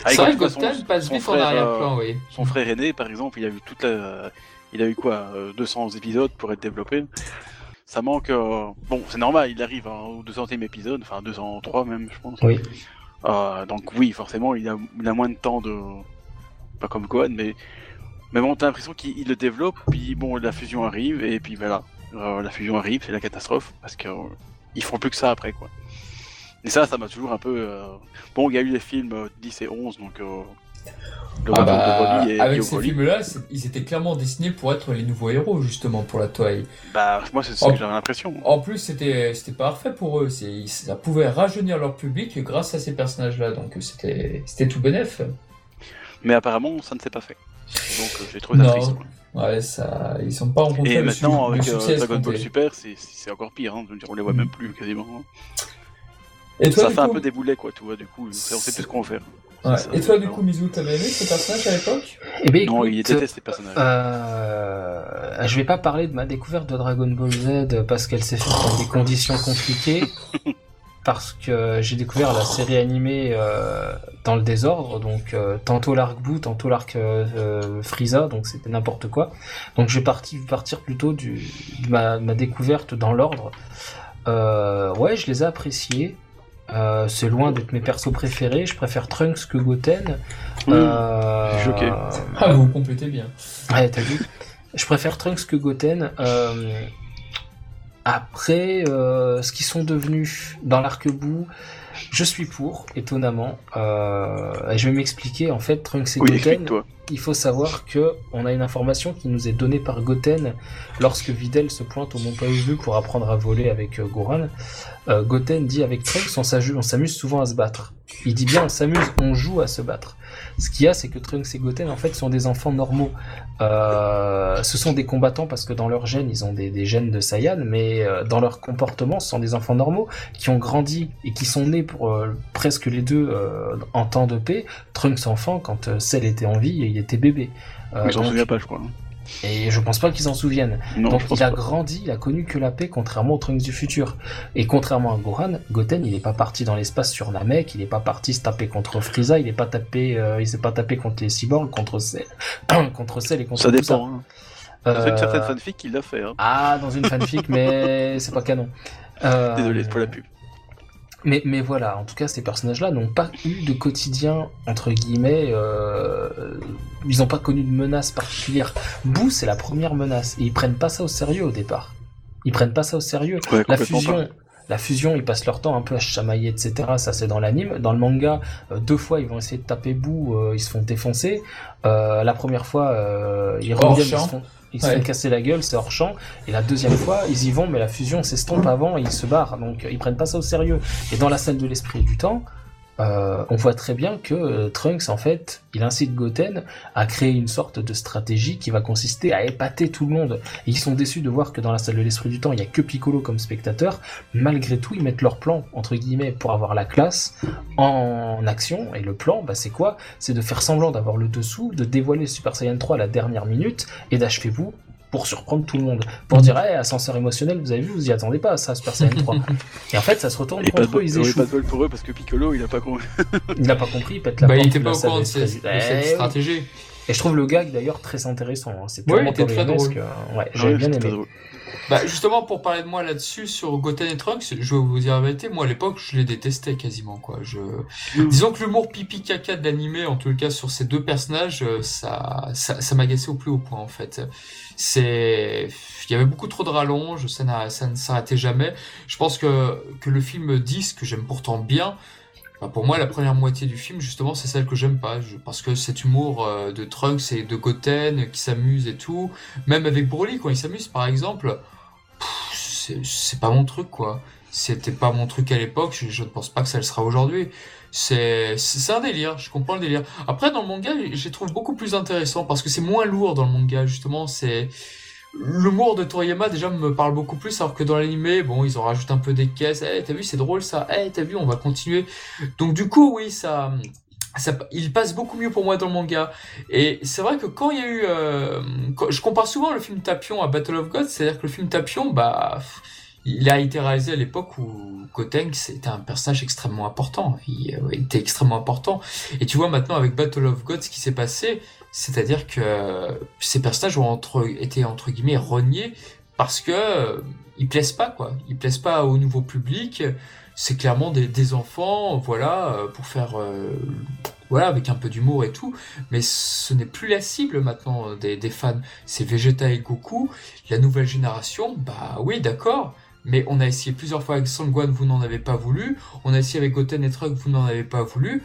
Speaker 1: c'est vrai que passe vite en
Speaker 3: frère,
Speaker 1: arrière-plan,
Speaker 3: euh,
Speaker 1: oui.
Speaker 3: Son frère aîné, par exemple, il a eu toute la... Il a eu quoi euh, 200 épisodes pour être développé. Ça manque... euh, Bon, c'est normal, il arrive hein, au 200e épisode, enfin 203 même, je pense.
Speaker 2: Oui.
Speaker 3: Euh, donc oui, forcément, il a, il a moins de temps de... Pas comme Gohan, mais... Mais bon, t'as l'impression qu'il il le développe, puis bon, la fusion arrive, et puis voilà. Euh, la fusion arrive, c'est la catastrophe, parce que... ils font plus que ça après, quoi. Et ça, ça m'a toujours un peu... Bon, il y a eu les films euh, 10 et 11, donc... Le
Speaker 1: Ah bah,
Speaker 3: et
Speaker 1: avec ces films-là, ils étaient clairement destinés pour être les nouveaux héros, justement, pour la Toei.
Speaker 3: Bah, moi, c'est ce que j'avais l'impression.
Speaker 1: En plus, c'était c'était parfait pour eux. Ça pouvait rajeunir leur public grâce à ces personnages-là. Donc, c'était c'était tout bénef.
Speaker 3: Mais apparemment, ça ne s'est pas fait. Donc, euh, j'ai trouvé ça
Speaker 1: Non.
Speaker 3: triste. quoi.
Speaker 1: Ouais, ça, ils sont pas rencontrés
Speaker 3: Et
Speaker 1: le,
Speaker 3: maintenant, avec euh,
Speaker 1: succès
Speaker 3: Dragon Ball. Super, c'est- c'est encore pire. Hein. Je veux dire, on les voit
Speaker 1: Mm.
Speaker 3: même plus quasiment.
Speaker 1: Et toi,
Speaker 3: ça fait un peu des boulets, quoi, tu vois, du coup. On sait plus ce qu'on va faire.
Speaker 1: Ouais. Et toi, du coup, Mizu, t'avais aimé ce personnage à l'époque?
Speaker 2: Eh ben,
Speaker 3: Non,
Speaker 2: écoute,
Speaker 3: il déteste ces personnages.
Speaker 2: Euh, je vais pas parler de ma découverte de Dragon Ball Z parce qu'elle s'est faite dans des conditions compliquées. (laughs) Parce que j'ai découvert la série animée euh, dans le désordre, donc euh, tantôt l'arc Boo, tantôt l'arc euh, euh, Frieza, donc c'était n'importe quoi. Donc je vais partir, partir plutôt du, de ma, ma découverte dans l'ordre. Euh, ouais, je les ai appréciés. Euh, c'est loin d'être mes persos préférés. Je préfère Trunks que Goten.
Speaker 3: Mmh,
Speaker 2: Euh,
Speaker 3: choqué.
Speaker 1: Ah, vous complétez bien.
Speaker 2: Ouais, t'as vu Je préfère Trunks que Goten. Euh, Après, euh, ce qu'ils sont devenus dans l'arc-bout, je suis pour, étonnamment. Euh, je vais m'expliquer. En fait, Trunks et
Speaker 3: Oui,
Speaker 2: Goten, il faut savoir que on a une information qui nous est donnée par Goten lorsque Videl se pointe au Mont Paozu pour apprendre à voler avec euh, Goran. Euh, Goten dit avec Trunks, on s'amuse souvent à se battre. Il dit bien on s'amuse, on joue à se battre. Ce qu'il y a, c'est que Trunks et Goten, en fait, sont des enfants normaux. Euh, ce sont des combattants parce que dans leur gène, ils ont des, des gènes de Saiyan, mais euh, dans leur comportement, ce sont des enfants normaux qui ont grandi et qui sont nés pour euh, presque les deux euh, en temps de paix. Trunks enfant, quand Cell était en vie, il était bébé.
Speaker 3: Mais j'en souviens pas, je crois. hein.
Speaker 2: Et je pense pas qu'ils s'en souviennent.
Speaker 3: Non,
Speaker 2: Donc il a
Speaker 3: pas.
Speaker 2: grandi, il a connu que la paix, contrairement aux Trunks du futur. Et contrairement à Gohan, Goten, il est pas parti dans l'espace sur Namek, il est pas parti se taper contre Frieza, il est pas tapé, euh, il s'est pas tapé contre les cyborgs, contre Cell, (clears throat) contre Cell et contre
Speaker 3: Ça dépend. Hein.
Speaker 2: ça.
Speaker 3: C'est une
Speaker 2: Euh,
Speaker 3: certaine fanfic qui l'a fait. Hein.
Speaker 2: Ah, dans une fanfic, mais (laughs) c'est pas canon. Euh,
Speaker 3: Désolé, c'est pour la pub.
Speaker 2: Mais, mais voilà, en tout cas, ces personnages-là n'ont pas eu de quotidien, entre guillemets, euh, ils n'ont pas connu de menace particulière. Boo, c'est la première menace, et ils prennent pas ça au sérieux au départ. Ils prennent pas ça au sérieux.
Speaker 3: Ouais,
Speaker 2: La fusion,
Speaker 3: pas.
Speaker 2: La fusion, ils passent leur temps un peu à chamailler, etc. Ça, c'est dans l'anime. Dans le manga, euh, deux fois, ils vont essayer de taper bout, euh, ils se font défoncer. Euh, la première fois, ils reviennent, ils se font, ils se
Speaker 1: Ouais.
Speaker 2: font casser la gueule, c'est hors champ. Et la deuxième fois, ils y vont, mais la fusion s'estompe avant, et ils se barrent. Donc, ils prennent pas ça au sérieux. Et dans la scène de l'esprit et du temps, euh, on voit très bien que euh, Trunks, en fait, il incite Goten à créer une sorte de stratégie qui va consister à épater tout le monde. Ils sont déçus de voir que dans la salle de l'esprit du temps, il y a que Piccolo comme spectateur. Malgré tout, ils mettent leur plan, entre guillemets, pour avoir la classe en action. Et le plan, bah, c'est quoi? C'est de faire semblant d'avoir le dessous, de dévoiler le Super Saiyan 3 à la dernière minute et d'achever vous pour surprendre tout le monde. Pour dire, hey, ascenseur émotionnel, vous avez vu, vous y attendez pas à ça, Super Saiyan 3. et en fait, ça se retourne
Speaker 3: Et pas
Speaker 2: contre eux, ils échouent.
Speaker 3: pas de bol pour eux parce que Piccolo il a pas compris.
Speaker 2: Il n'a pas compris, il pète la
Speaker 1: Bah, il
Speaker 2: porte
Speaker 1: était pas au courant de,
Speaker 2: Eh
Speaker 1: cette
Speaker 2: oui.
Speaker 1: stratégie.
Speaker 2: Et je trouve le gag d'ailleurs très intéressant. hein. C'est purement
Speaker 1: était très drôle.
Speaker 2: euh, Ouais, j'ai
Speaker 3: Ouais,
Speaker 2: bien aimé.
Speaker 1: Bah, justement, pour parler de moi là-dessus, sur Goten et Trunks, je vais vous dire la vérité, moi à l'époque, je les détestais quasiment, quoi. Je...
Speaker 3: Mm.
Speaker 1: Disons que l'humour pipi caca de l'animé, en tout cas sur ces deux personnages, euh, ça, ça, ça m'agaçait au plus haut point, en fait. C'est, il y avait beaucoup trop de rallonges, ça, n'a- ça ne s'arrêtait jamais. Je pense que, que le film 10, que j'aime pourtant bien, bah, pour moi, la première moitié du film, justement, c'est celle que j'aime pas. Parce que cet humour euh, de Trunks et de Goten qui s'amuse et tout, même avec Broly, quand il s'amuse, par exemple, c'est pas mon truc, quoi. C'était pas mon truc à l'époque, je, je ne pense pas que ça le sera aujourd'hui. C'est un délire, je comprends le délire. Après, dans le manga, je les trouve beaucoup plus intéressants parce que c'est moins lourd dans le manga, justement. C'est L'humour de Toriyama déjà me parle beaucoup plus, alors que dans l'animé, bon, ils en rajoutent un peu des caisses. Eh, t'as vu, c'est drôle ça. Eh, t'as vu, on va continuer. Donc du coup, oui, ça, ça, il passe beaucoup mieux pour moi dans le manga. Et c'est vrai que quand il y a eu, euh, je compare souvent le film Tapion à Battle of Gods, c'est-à-dire que le film Tapion, bah, il a été réalisé à l'époque où Gotenks c'était un personnage extrêmement important. Il, euh, il était extrêmement important. Et tu vois maintenant avec Battle of Gods ce qui s'est passé, c'est-à-dire que ces personnages ont été entre guillemets reniés parce que euh, ils plaisent pas quoi. Ils plaisent pas au nouveau public. C'est clairement des, enfants, voilà, euh, pour faire, euh, voilà, avec un peu d'humour et tout. Mais ce n'est plus la cible maintenant des, des fans. C'est Vegeta et Goku. La nouvelle génération, bah oui, d'accord. Mais on a essayé plusieurs fois avec Sangwan, vous n'en avez pas voulu. On a essayé avec Goten et Trunks, vous n'en avez pas voulu.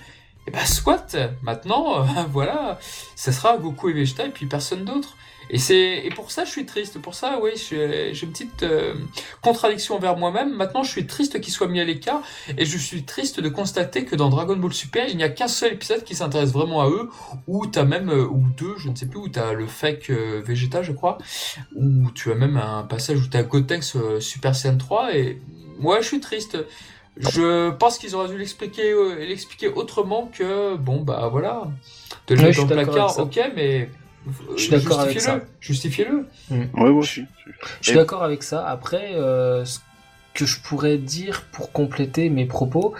Speaker 1: Et bah soit, maintenant, euh, (laughs) voilà, ça sera Goku et Vegeta et puis personne d'autre. Et c'est et pour ça je suis triste. Pour ça, oui, j'ai une petite euh, contradiction envers moi-même. Maintenant, je suis triste qu'il soit mis à l'écart et je suis triste de constater que dans Dragon Ball Super, il n'y a qu'un seul épisode qui s'intéresse vraiment à eux, ou t'as même euh, ou deux, je ne sais plus, où t'as le fake Vegeta, je crois, où tu as même un passage où t'as Gotenks Super Saiyan 3 et ouais, je suis triste. Je pense qu'ils auraient dû l'expliquer euh, l'expliquer autrement que bon bah voilà de le
Speaker 2: Ouais,
Speaker 1: mettre
Speaker 2: je
Speaker 1: dans
Speaker 2: suis
Speaker 1: le
Speaker 2: d'accord
Speaker 1: placard,
Speaker 2: ça.
Speaker 1: ok, mais
Speaker 2: Je suis d'accord avec
Speaker 1: justifiez-le, justifiez-le.
Speaker 3: Ouais, moi aussi.
Speaker 2: Je suis d'accord avec ça. Après, euh, ce que je pourrais dire pour compléter mes propos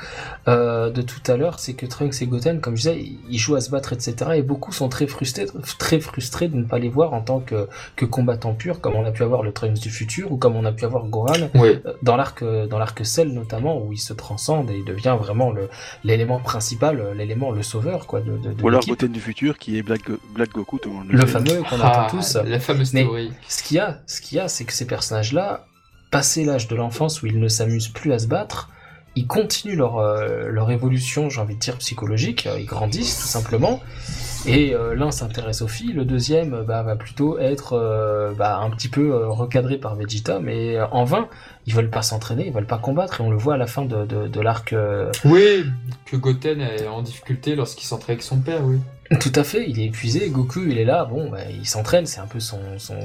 Speaker 2: euh, de tout à l'heure, c'est que Trunks et Goten, comme je disais, ils jouent à se battre, etc. Et beaucoup sont très frustrés, très frustrés de ne pas les voir en tant que, que combattants purs, comme on a pu avoir le Trunks du futur ou comme on a pu avoir Gohan
Speaker 1: Oui.
Speaker 2: euh, dans l'arc euh, dans l'arc Cell notamment où il se transcende et il devient vraiment le l'élément principal, l'élément le sauveur quoi de, de, de
Speaker 3: Ou alors. Goten du futur qui est Black, Go- Black Goku, tout le monde
Speaker 2: le
Speaker 3: sait.
Speaker 2: fameux qu'on
Speaker 1: Ah,
Speaker 2: entend tous.
Speaker 1: la fameuse
Speaker 2: Mais-
Speaker 1: théorie.
Speaker 2: Ce qu'il y a, ce qu'il y a, c'est que ces personnages-là, passé l'âge de l'enfance où ils ne s'amusent plus à se battre, ils continuent leur, euh, leur évolution, j'ai envie de dire, psychologique, euh, ils grandissent tout simplement, et euh, l'un s'intéresse aux filles, le deuxième bah, va plutôt être euh, bah, un petit peu euh, recadré par Vegeta, mais en vain, ils veulent pas s'entraîner, ils veulent pas combattre, et on le voit à la fin de, de, de l'arc
Speaker 1: Oui, que Goten est en difficulté lorsqu'il s'entraîne avec son père, oui.
Speaker 2: Tout à fait, il est épuisé. Goku, il est là, bon, bah, il s'entraîne, c'est un peu son, son,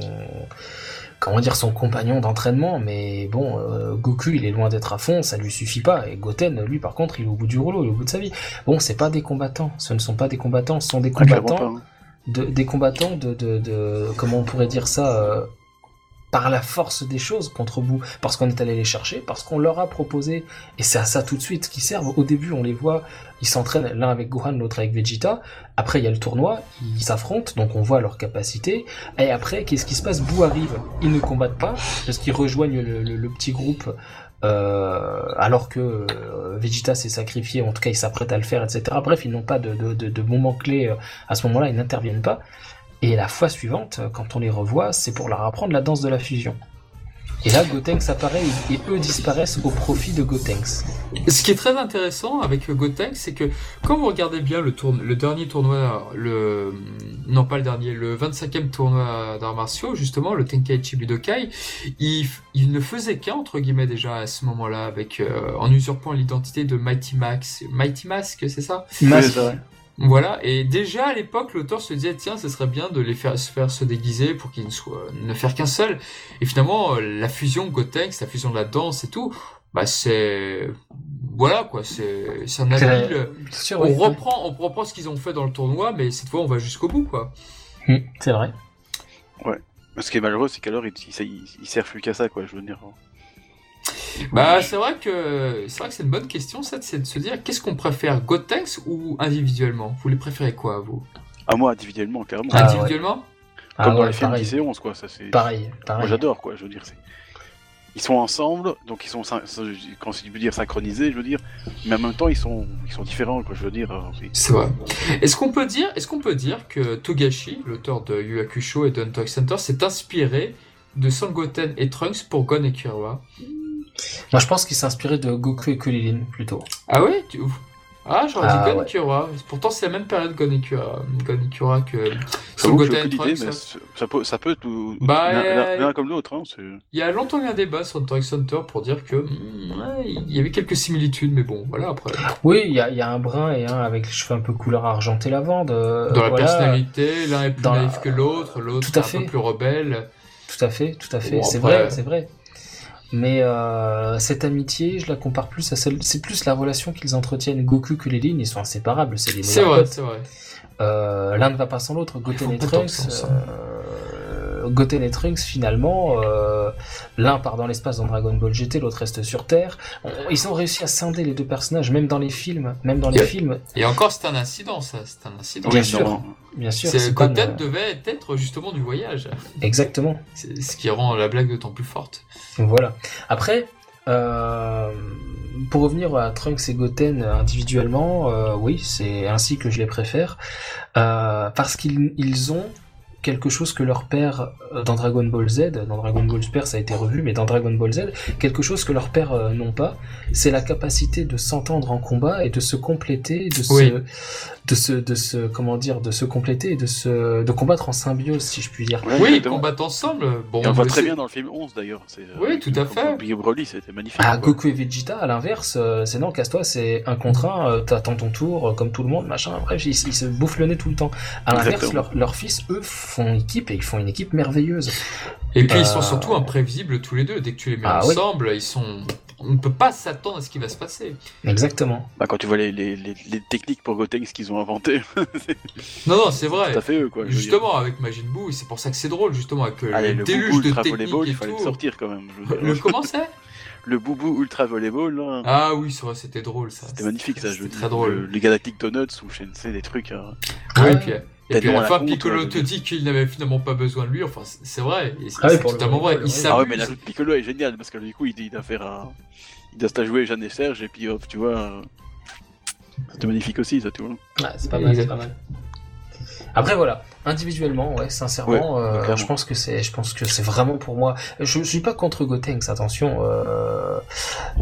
Speaker 2: comment dire, son compagnon d'entraînement, mais bon, euh, Goku, il est loin d'être à fond, ça lui suffit pas. Et Goten, lui, par contre, il est au bout du rouleau, il est au bout de sa vie. Bon, c'est pas des combattants, ce ne sont pas des combattants, ce sont des
Speaker 3: Ah,
Speaker 2: combattants,
Speaker 3: hein.
Speaker 2: de, des combattants de, de, de, comment on pourrait dire ça, euh, par la force des choses contre bout, parce qu'on est allé les chercher, parce qu'on leur a proposé, et c'est à ça tout de suite qu'ils servent. Au début, on les voit, ils s'entraînent l'un avec Gohan, l'autre avec Vegeta. Après, il y a le tournoi, ils s'affrontent, donc on voit leurs capacités. Et après, qu'est-ce qui se passe? Boo arrive, ils ne combattent pas, parce qu'ils rejoignent le, petit groupe. euh, alors que euh, Vegeta s'est sacrifié, en tout cas il s'apprête à le faire, etc. Bref, ils n'ont pas de, de, de, de moments clés euh, à ce moment-là, ils n'interviennent pas. Et la fois suivante, quand on les revoit, c'est pour leur apprendre la danse de la fusion. Et là, Gotenks apparaît et eux disparaissent au profit de Gotenks.
Speaker 1: Ce qui est très intéressant avec Gotenks, c'est que quand vous regardez bien le, tourne, le dernier tournoi, le non pas le dernier, le 25e tournoi d'arts martiaux, justement, le Tenkaichi Budokai, il, il ne faisait qu'un, entre guillemets, déjà à ce moment-là, avec euh, en usurpant l'identité de Mighty Max. Mighty Mask, c'est ça?
Speaker 2: Mask.
Speaker 1: Voilà, et déjà à l'époque, l'auteur se disait tiens, ce serait bien de les faire se faire se déguiser pour qu'ils ne soient ne faire qu'un seul. Et finalement, euh, la fusion Gotenks, la fusion de la danse et tout, bah c'est voilà quoi, c'est c'est un habile.
Speaker 2: Sûr,
Speaker 1: On
Speaker 2: oui.
Speaker 1: reprend on reprend ce qu'ils ont fait dans le tournoi, mais cette fois on va jusqu'au bout quoi.
Speaker 2: Hmm, C'est vrai.
Speaker 3: Ce qui est malheureux, c'est qu'alors il, il, il sert plus qu'à ça, quoi. Je veux dire.
Speaker 1: Bah c'est vrai que c'est vrai que c'est une bonne question, ça, c'est de se dire qu'est-ce qu'on préfère, Gotenks ou individuellement? Vous les préférez quoi vous?
Speaker 3: À moi, individuellement, clairement.
Speaker 2: Ah,
Speaker 1: Individuellement?
Speaker 2: Ah
Speaker 3: Comme dans
Speaker 2: ouais,
Speaker 3: les films
Speaker 2: pareil.
Speaker 3: 10 et 11, quoi. Ça, c'est...
Speaker 2: Pareil, pareil.
Speaker 3: Moi, j'adore, quoi. Je veux dire, c'est. Ils sont ensemble, donc ils sont, quand je veux dire synchronisés, je veux dire, mais en même temps ils sont, ils sont différents, quoi. Je veux dire, euh, c'est-
Speaker 1: vrai. Est-ce qu'on peut dire, est-ce qu'on peut dire que Togashi, l'auteur de Yu Hakusho et de Hunter x Hunter, s'est inspiré de Sangoten et Trunks pour Gon et Killua
Speaker 2: Moi, je pense qu'il s'inspirait de Goku et Kulilin, plutôt.
Speaker 1: Ah ouais tu... Ah, j'aurais
Speaker 2: Ah,
Speaker 1: dit Gon
Speaker 2: ouais.
Speaker 1: Pourtant, c'est la même période Gon et Killua, Gon et Killua que
Speaker 3: mais
Speaker 1: hein.
Speaker 3: c'est- ça peut, ça peut tout,
Speaker 1: Bah,
Speaker 3: l'un,
Speaker 1: euh,
Speaker 3: comme l'autre, hein.
Speaker 1: Il y a longtemps eu un débat sur Hunter Hunter pour dire que ouais, il y avait quelques similitudes, mais bon, voilà, après.
Speaker 2: Oui, il y a, il y a un brun et un avec les cheveux un peu couleur argenté lavande. euh,
Speaker 1: Dans la personnalité, l'un est plus
Speaker 2: Dans la-
Speaker 1: naïf que l'autre, l'autre est un
Speaker 2: fait.
Speaker 1: peu plus rebelle.
Speaker 2: Tout à fait, tout à fait.
Speaker 1: Bon,
Speaker 2: c'est
Speaker 1: après-
Speaker 2: vrai, c'est vrai. Mais euh, cette amitié, je la compare plus à celle. C'est plus la relation qu'ils entretiennent. Goku que les lignes, ils sont inséparables. C'est les
Speaker 1: C'est
Speaker 2: meilleurs
Speaker 1: vrai, c'est vrai.
Speaker 2: Euh, L'un ne va pas sans l'autre. Goten et Trunks. Goten et Trunks, finalement, euh, l'un part dans l'espace dans Dragon Ball GT, l'autre reste sur Terre. Ils ont réussi à scinder les deux personnages, même dans les films. Même dans les
Speaker 1: Yeah.
Speaker 2: films,
Speaker 1: Et encore, c'est un incident, ça. C'est un incident.
Speaker 2: Bien sûr.
Speaker 3: non,
Speaker 2: bien sûr.
Speaker 1: C'est
Speaker 2: c'est pas
Speaker 1: Goten
Speaker 2: une-
Speaker 1: devait être justement du voyage.
Speaker 2: Exactement.
Speaker 1: C'est ce qui rend la blague d'autant plus forte.
Speaker 2: Voilà. Après, euh, pour revenir à Trunks et Goten individuellement, euh, oui, c'est ainsi que je les préfère, euh, parce qu'ils ils ont quelque chose que leur père euh, dans Dragon Ball Z, dans Dragon Ball Super ça a été revu, mais dans Dragon Ball Z, quelque chose que leur père euh, n'ont pas, c'est la capacité de s'entendre en combat et de se compléter, de se,
Speaker 1: Oui.
Speaker 2: de se, de se, comment dire, de se compléter et de se, de combattre en symbiose, si je puis dire.
Speaker 3: Ouais,
Speaker 1: oui, ils combattent ensemble. Bon,
Speaker 3: Et on voit très bien dans le film 11 d'ailleurs. euh,
Speaker 1: Oui, tout à fait.
Speaker 3: Big Broly, c'était magnifique.
Speaker 2: Ah. Goku et Vegeta, à l'inverse, euh, c'est non, casse-toi, c'est un contre un, euh, t'attends ton tour, euh, comme tout le monde, machin, bref, ils, ils se bouffent le nez tout le temps. À l'inverse, leurs leurs fils, eux, font équipe et ils font une équipe merveilleuse.
Speaker 1: Et puis ils
Speaker 2: Euh,
Speaker 1: sont surtout imprévisibles tous les deux. Dès que tu les mets
Speaker 2: Ah oui.
Speaker 1: ensemble, ils sont. On ne peut pas s'attendre à ce qui va se passer.
Speaker 2: Exactement.
Speaker 3: Bah, quand tu vois les, les, les, les techniques pour Gotenks qu'ils ont inventées, (laughs)
Speaker 1: Non, non, c'est
Speaker 3: tout
Speaker 1: vrai.
Speaker 3: à fait eux, quoi.
Speaker 1: Justement, avec Majin Buu, et c'est pour ça que c'est drôle, justement, avec euh,
Speaker 3: Allez,
Speaker 1: le
Speaker 3: le
Speaker 1: déluge de
Speaker 3: ultra
Speaker 1: technique
Speaker 3: volleyball,
Speaker 1: et
Speaker 3: il fallait le
Speaker 1: tout.
Speaker 3: sortir quand même. je veux dire.
Speaker 1: Le comment c'est?
Speaker 3: Le boubou ultra volleyball, là.
Speaker 1: Ah oui, c'est vrai, c'était drôle ça.
Speaker 3: C'était magnifique ça, je veux
Speaker 1: très drôle.
Speaker 3: Le- les Galactic Donuts ou Sensei, des trucs. euh,
Speaker 1: Oui,
Speaker 2: Ouais.
Speaker 1: et puis, et puis à la fin, Piccolo te
Speaker 3: je-
Speaker 1: dit qu'il n'avait finalement pas besoin de lui. Enfin, c'est- vrai. et C'est
Speaker 2: Ah
Speaker 1: totalement vrai. Il.
Speaker 3: Ah ouais, mais la Piccolo est géniale parce que du coup, il, il doit faire un. Il doit se jouer Jeanne et Serge et puis hop, tu vois. C'était magnifique aussi, ça, tu vois.
Speaker 2: Ouais, c'est pas mal, c'est pas mal. Après voilà, individuellement, ouais, sincèrement,
Speaker 3: Ouais,
Speaker 2: euh, je pense que c'est, je pense que c'est vraiment pour moi. Je, je suis pas contre Gotenks, attention. Euh,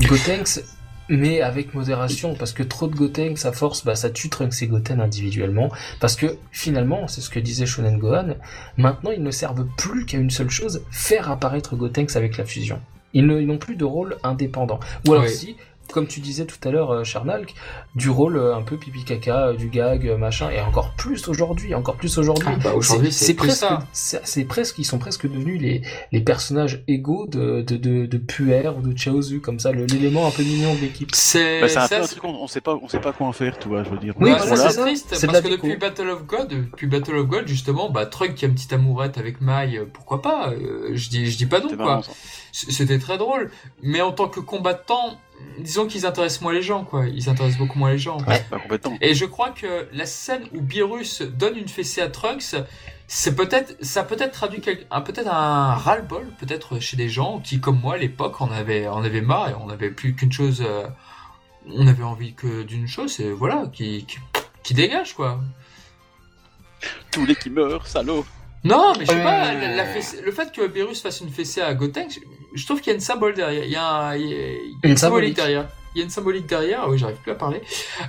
Speaker 2: Gotenks, mais avec modération, parce que trop de Gotenks à force, bah ça tue Trunks et Goten individuellement, parce que finalement, c'est ce que disait Shonen Gohan. Maintenant, ils ne servent plus qu'à une seule chose faire apparaître Gotenks avec la fusion. Ils n'ont plus de rôle indépendant. Ou alors si, comme tu disais tout à l'heure, euh, Charnalk, du rôle euh, un peu pipi caca, euh, du gag, machin, et encore plus aujourd'hui, encore plus aujourd'hui.
Speaker 1: Ah, bah, aujourd'hui, c'est
Speaker 2: presque,
Speaker 1: ça.
Speaker 2: c'est c'est presque, ils sont presque devenus les, les personnages égaux de, de, de, de Puer ou de Chaozu, comme ça, l'élément un peu mignon de l'équipe.
Speaker 1: C'est
Speaker 3: Bah, c'est un peu
Speaker 1: ça,
Speaker 3: un truc, on, on sait pas, on sait pas quoi en faire, tu vois, je veux dire.
Speaker 2: Oui,
Speaker 1: bah,
Speaker 2: voilà,
Speaker 1: ça,
Speaker 2: c'est
Speaker 1: triste
Speaker 2: de
Speaker 1: parce que depuis Battle of God, depuis Battle of God justement, bah Trunk qui a une petite amourette avec Mai, pourquoi pas euh, Je dis, je dis pas non
Speaker 3: C'était
Speaker 1: quoi. C'était très drôle, mais en tant que combattant, disons qu'ils intéressent moins les gens quoi. Ils intéressent beaucoup moins les gens.
Speaker 2: Ouais.
Speaker 3: Pas complètement.
Speaker 1: Et je crois que la scène où Beerus donne une fessée à Trunks, c'est peut-être, ça peut-être traduit quel- un, peut-être un ras-le-bol, peut-être chez des gens qui, comme moi, à l'époque, en avaient, en avaient marre et on n'avait plus qu'une chose, euh, on avait envie que d'une chose, c'est voilà, qui, qui, qui dégage quoi.
Speaker 3: Tous les qui meurent, salaud.
Speaker 1: Non, mais je sais pas, la, la fessée- le fait que Beerus fasse une fessée à Gotenks, je trouve qu'il y a une symbole derrière. Il y a, un, il y a- il y a
Speaker 2: Une
Speaker 1: une symbolique
Speaker 2: symbolique.
Speaker 1: derrière. Il y a une symbolique derrière. Oui, j'arrive plus à parler.